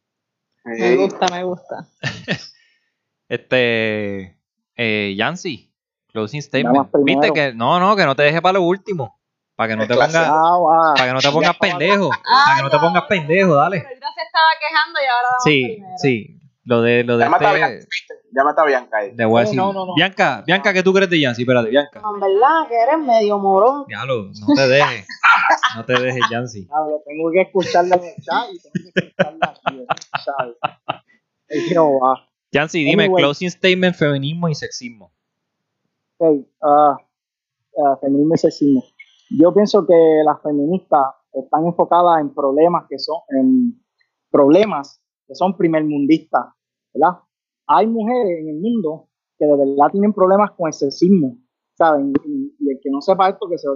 Me gusta, me gusta. <laughs> este, eh, Yancy, closing statement. Viste que, no, no, que no te deje para lo último. Para que no te pongas, ah, para que no te pongas pendejo. para que no te pongas pendejo, dale. Pero se estaba quejando y ahora vamos Sí, sí. Lo de, lo de este, Llámate a Bianca ahí. De voy no, no, no. Bianca, Bianca, ¿qué tú crees de Yancy? Espérate, Bianca. En verdad, que eres medio morón. Diablo, no te dejes. no te dejes, Yancy. <laughs> Diablo, tengo que escucharla en el chat y tengo que escucharla aquí, ¿sabes? Yancy, dime, closing statement, feminismo y sexismo. Uh, uh, feminismo y sexismo. Yo pienso que las feministas están enfocadas en problemas que son, en problemas que son primermundistas, ¿verdad? hay mujeres en el mundo que de verdad tienen problemas con el sexismo, ¿saben? Y, el que no sepa esto, que se,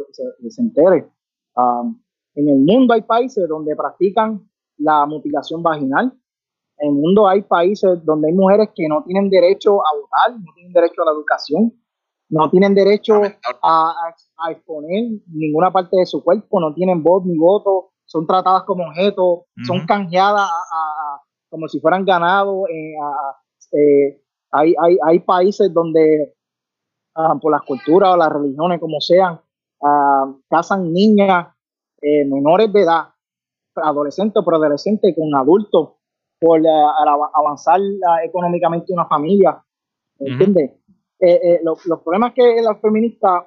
se, entere. Um, en el mundo hay países donde practican la mutilación vaginal. En el mundo hay países donde hay mujeres que no tienen derecho a votar, no tienen derecho a la educación, no tienen derecho a, exponer ninguna parte de su cuerpo, no tienen voz ni voto, son tratadas como objetos, son canjeadas como si fueran ganado eh, eh, hay, hay, hay, países donde ah, por las culturas o las religiones, como sean, uh, casan niñas eh, menores de edad, adolescentes o preadolescentes con adultos por avanzar económicamente una familia. ¿Entiendes? Los, los, problemas que las feministas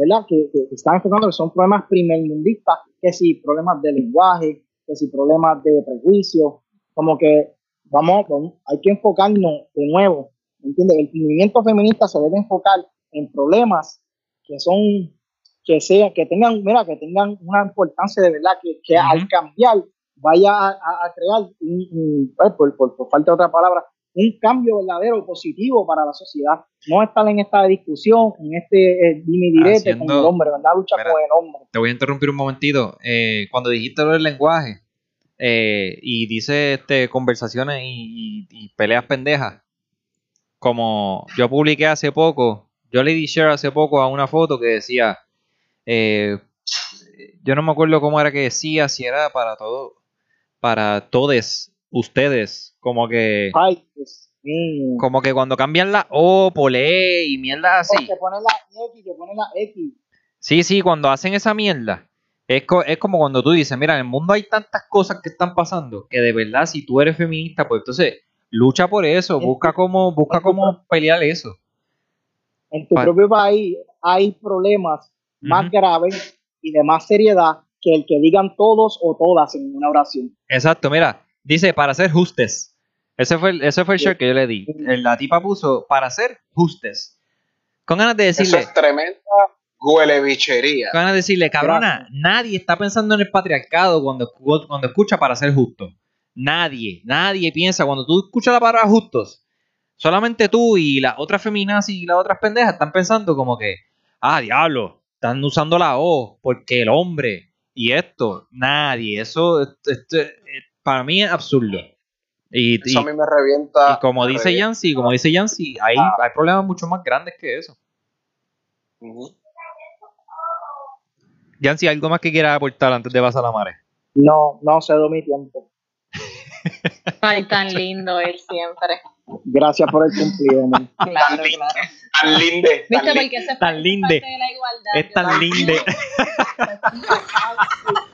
¿verdad? Que, que, están enfocando son problemas primermundistas, que si problemas de lenguaje, que si problemas de prejuicio, como que vamos, hay que enfocarnos de nuevo, ¿entiendes? El movimiento feminista se debe enfocar en problemas que son, que sea, que tengan, mira, que tengan una importancia de verdad, que, que al cambiar vaya a, crear, un, por, por, falta de otra palabra, un cambio verdadero positivo para la sociedad. No estar en esta discusión, en este eh, direte con el hombre, ¿verdad? Lucha con el hombre. Te voy a interrumpir un momentito. Eh, cuando dijiste lo del lenguaje, eh, y dice este, conversaciones y, peleas pendejas. Como yo publiqué hace poco, yo le di share hace poco a una foto que decía, eh, yo no me acuerdo cómo era que decía, si era para todo, para todos ustedes, como que... Como que cuando cambian la O por E y mierda así. Que pone la X, que pone la X. Sí, sí, cuando hacen esa mierda. Es, es, como cuando tú dices, mira, en el mundo hay tantas cosas que están pasando que de verdad si tú eres feminista, pues entonces lucha por eso, busca cómo, busca cómo pelear eso. En tu propio país hay problemas más graves y de más seriedad que el que digan todos o todas en una oración. Exacto, mira, dice para ser justes. Ese fue el, ese fue el que yo le di. La tipa puso para ser justes. Con ganas de decirle. Eso es tremenda huele bichería. Van a decirle, cabrona, nadie está pensando en el patriarcado cuando, cuando escucha para ser justo. Nadie, nadie piensa, cuando tú escuchas la palabra justos, solamente tú y las otras feminas y las otras pendejas están pensando como que, ah, diablo, están usando la O porque el hombre y esto, nadie, eso para mí es absurdo. Y, eso a mí me revienta. Y como dice Yancy, como dice Yancy, hay, ah. hay problemas mucho más grandes que eso. Yancy, ¿algo más que quieras aportar antes de pasar a la mare? No, no cedo mi tiempo. <laughs> Ay, tan lindo él siempre. Gracias por el cumplido. Claro, <laughs> tan, lindo. Tan linde. ¿Viste? Porque se tan linde. Es tan linde. <laughs>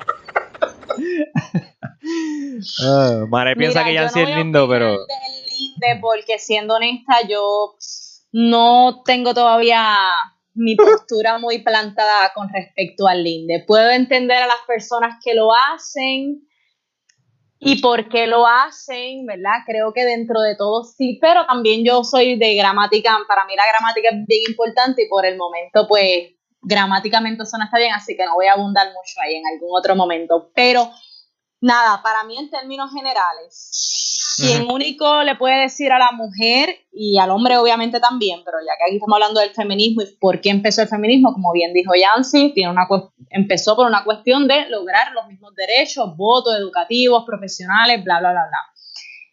uh, Mare piensa que Yancy es lindo, pero. linde porque siendo honesta, yo no tengo todavía mi postura muy plantada con respecto al linde. Puedo entender a las personas que lo hacen y por qué lo hacen, ¿verdad? Creo que dentro de todo sí, pero también yo soy de gramática, para mí la gramática es bien importante y por el momento pues gramáticamente eso no está bien, así que no voy a abundar mucho ahí en algún otro momento, pero nada, para mí en términos generales, quien único le puede decir a la mujer y al hombre obviamente también, pero ya que aquí estamos hablando del feminismo y por qué empezó el feminismo, como bien dijo Yancy, tiene una empezó por una cuestión de lograr los mismos derechos, votos educativos, profesionales, bla, bla, bla, bla.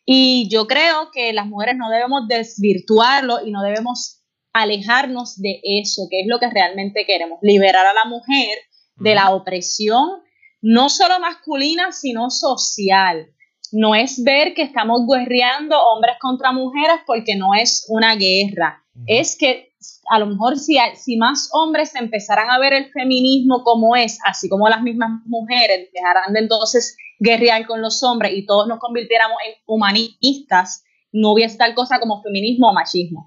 Y yo creo que las mujeres no debemos desvirtuarlo y no debemos alejarnos de eso, que es lo que realmente queremos, liberar a la mujer de la opresión, no solo masculina, sino social. No es ver que estamos guerreando hombres contra mujeres porque no es una guerra. Es que a lo mejor si, si más hombres empezaran a ver el feminismo como es, así como las mismas mujeres dejarán de entonces guerrear con los hombres y todos nos convirtiéramos en humanistas, no hubiese tal cosa como feminismo o machismo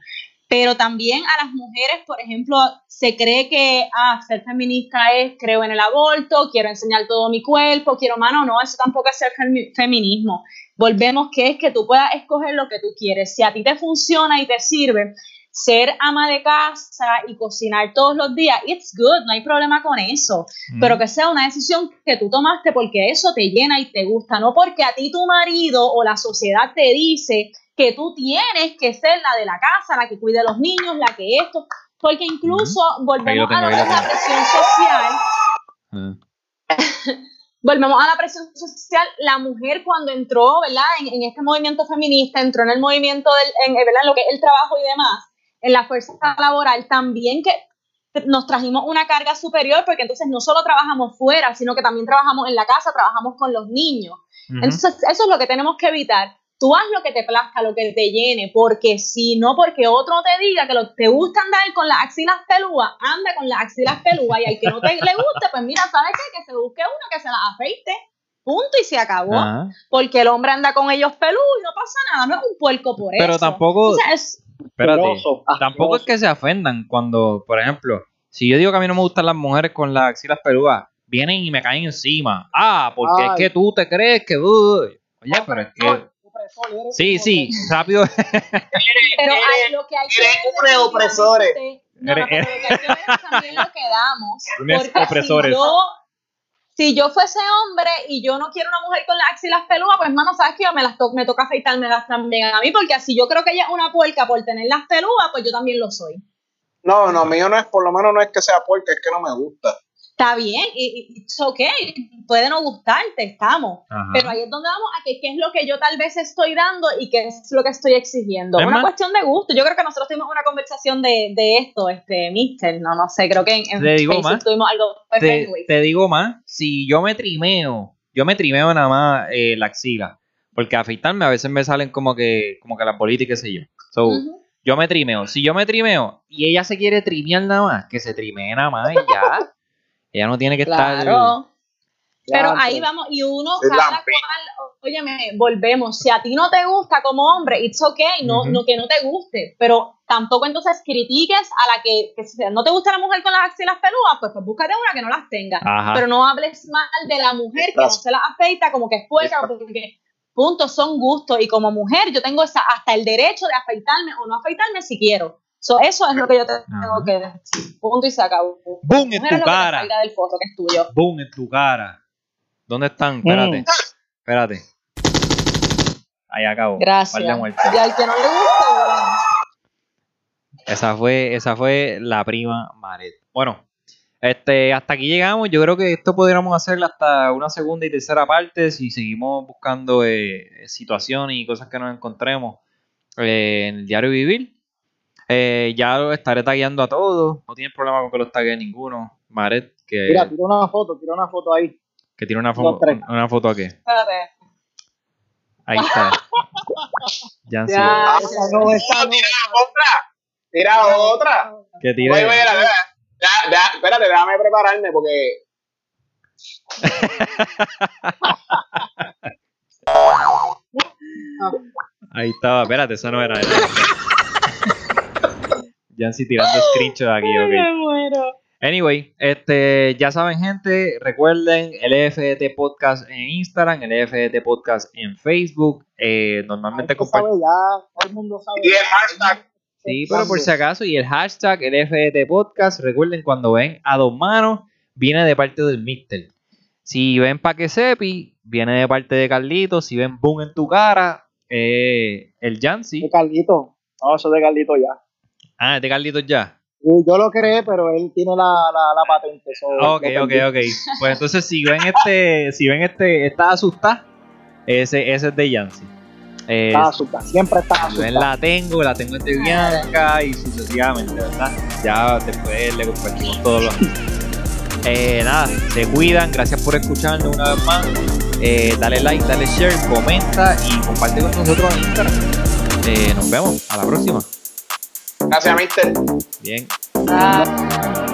pero también a las mujeres, por ejemplo, se cree que ah, ser feminista es creo en el aborto, quiero enseñar todo mi cuerpo, quiero mano, no, eso tampoco es ser feminismo. Volvemos que es que tú puedas escoger lo que tú quieres. Si a ti te funciona y te sirve ser ama de casa y cocinar todos los días, it's good, no hay problema con eso, mm. pero que sea una decisión que tú tomaste porque eso te llena y te gusta, no porque a ti tu marido o la sociedad te dice que tú tienes que ser la de la casa, la que cuide a los niños, la que esto, porque incluso volvemos a la presión social. Ah. <laughs> volvemos a la presión social, la mujer cuando entró, ¿verdad? En, este movimiento feminista, entró en el movimiento del, en, ¿verdad? lo que es el trabajo y demás, en la fuerza laboral, también que nos trajimos una carga superior porque entonces no solo trabajamos fuera, sino que también trabajamos en la casa, trabajamos con los niños. Entonces, eso es lo que tenemos que evitar tú haz lo que te plazca, lo que te llene, porque si no, porque otro te diga que lo, te gusta andar con las axilas pelúas, anda con las axilas pelúas y al que no te le guste, pues mira, ¿sabes qué? Que se busque uno que se las afeite, punto y se acabó. Porque el hombre anda con ellos pelú y no pasa nada, no es un puerco por eso. Pero tampoco, espérate, tampoco es que se ofendan cuando, por ejemplo, si yo digo que a mí no me gustan las mujeres con las axilas pelúas, vienen y me caen encima. Ah, porque es que tú te crees que... oye, pero es que Sí, sí, rápido. <laughs> pero hay, lo que hay que ver opresores. No, no, pero lo que hay que ver es también lo que damos. Porque si yo, si yo fuese hombre y yo no quiero una mujer con las axilas peludas, pues hermano, ¿sabes qué? Me, las me toca afeitarme las también a mí, porque así yo creo que ella es una puerca por tener las peludas, pues yo también lo soy. No, no, mío no es, por lo menos no es que sea puerca, es que no me gusta está bien, y es ok, puede no gustarte, estamos. Pero ahí es donde vamos a que qué es lo que yo tal vez estoy dando y qué es lo que estoy exigiendo. Es una cuestión de gusto. Yo creo que nosotros tuvimos una conversación de, de esto, este, Mister, no, no sé, creo que en, en te digo más, tuvimos algo. Te, te, digo más, si yo me trimeo, yo me trimeo nada más eh, la axila, porque afeitarme a veces me salen como que, como que la política, qué sé yo. So, Yo me trimeo. Si yo me trimeo y ella se quiere trimear nada más, que se trimee nada más y ya. <laughs> Ella no tiene que estar. Pero ahí vamos, y uno cada cual, óyeme, volvemos. Si a ti no te gusta como hombre, it's okay, no, no que no te guste, pero tampoco entonces critiques a la que, que si no te gusta la mujer con las axilas peludas, pues, pues búscate una que no las tenga. Pero no hables mal de la mujer que no se las afeita, como que es puerca, porque puntos son gustos. Y como mujer, yo tengo esa, hasta el derecho de afeitarme o no afeitarme si quiero eso es lo que yo tengo que decir. Punto y se acabó. ¡Boom en tu cara! Del foto, que es tuyo. ¡Boom en tu cara! ¿Dónde están? Espérate. Mm. Espérate. Ahí acabó. Gracias. Y al que no le gusta, Esa fue, esa fue la prima Maret. Bueno, este, hasta aquí llegamos. Yo creo que esto podríamos hacer hasta una segunda y tercera parte si seguimos buscando eh, situaciones y cosas que nos encontremos eh, en el diario vivir. Eh, ya lo estaré tagueando a todos. No tiene problema con que los tague ninguno. Maret, que. Mira, tira una foto, tira una foto ahí. Que tira una, foto una foto aquí. Espérate. Ahí está. <laughs> ya, ya no, tira otra. Tira otra. Que tire. espérate, déjame prepararme porque. <laughs> Ahí estaba, espérate, eso no era. <laughs> Yancy tirando screenshot aquí, ok. Me muero. Anyway, este, ya saben, gente, recuerden el EFT Podcast en Instagram, el EFT Podcast en Facebook. Eh, normalmente compartimos. todo el mundo sabe. Y el hashtag. Sí, pero por si acaso, y el hashtag el EFT Podcast, recuerden cuando ven a dos manos, viene de parte del Mister. Si ven Pa' que sepi, viene de parte de Carlitos. Si ven Boom en tu cara, eh, el Yancy. De Carlito. No, eso de Carlito ya. Ah, de Carlitos ya. Yo lo creé, pero él tiene la, la, la patente. Ok, ok, ok. Pues entonces si ven este, si ven este, está asustada, ese, ese es de Yancy. Eh, Está asustada, siempre está asustada. la tengo, la tengo de Bianca y sucesivamente, ¿verdad? Ya después le compartimos todos los. <laughs> Eh, nada, se cuidan, gracias por escucharnos una vez más. Eh, dale like, dale share, comenta y comparte con nosotros en Instagram. Eh, nos vemos, a la próxima. Gracias, mister. Bien. Ah.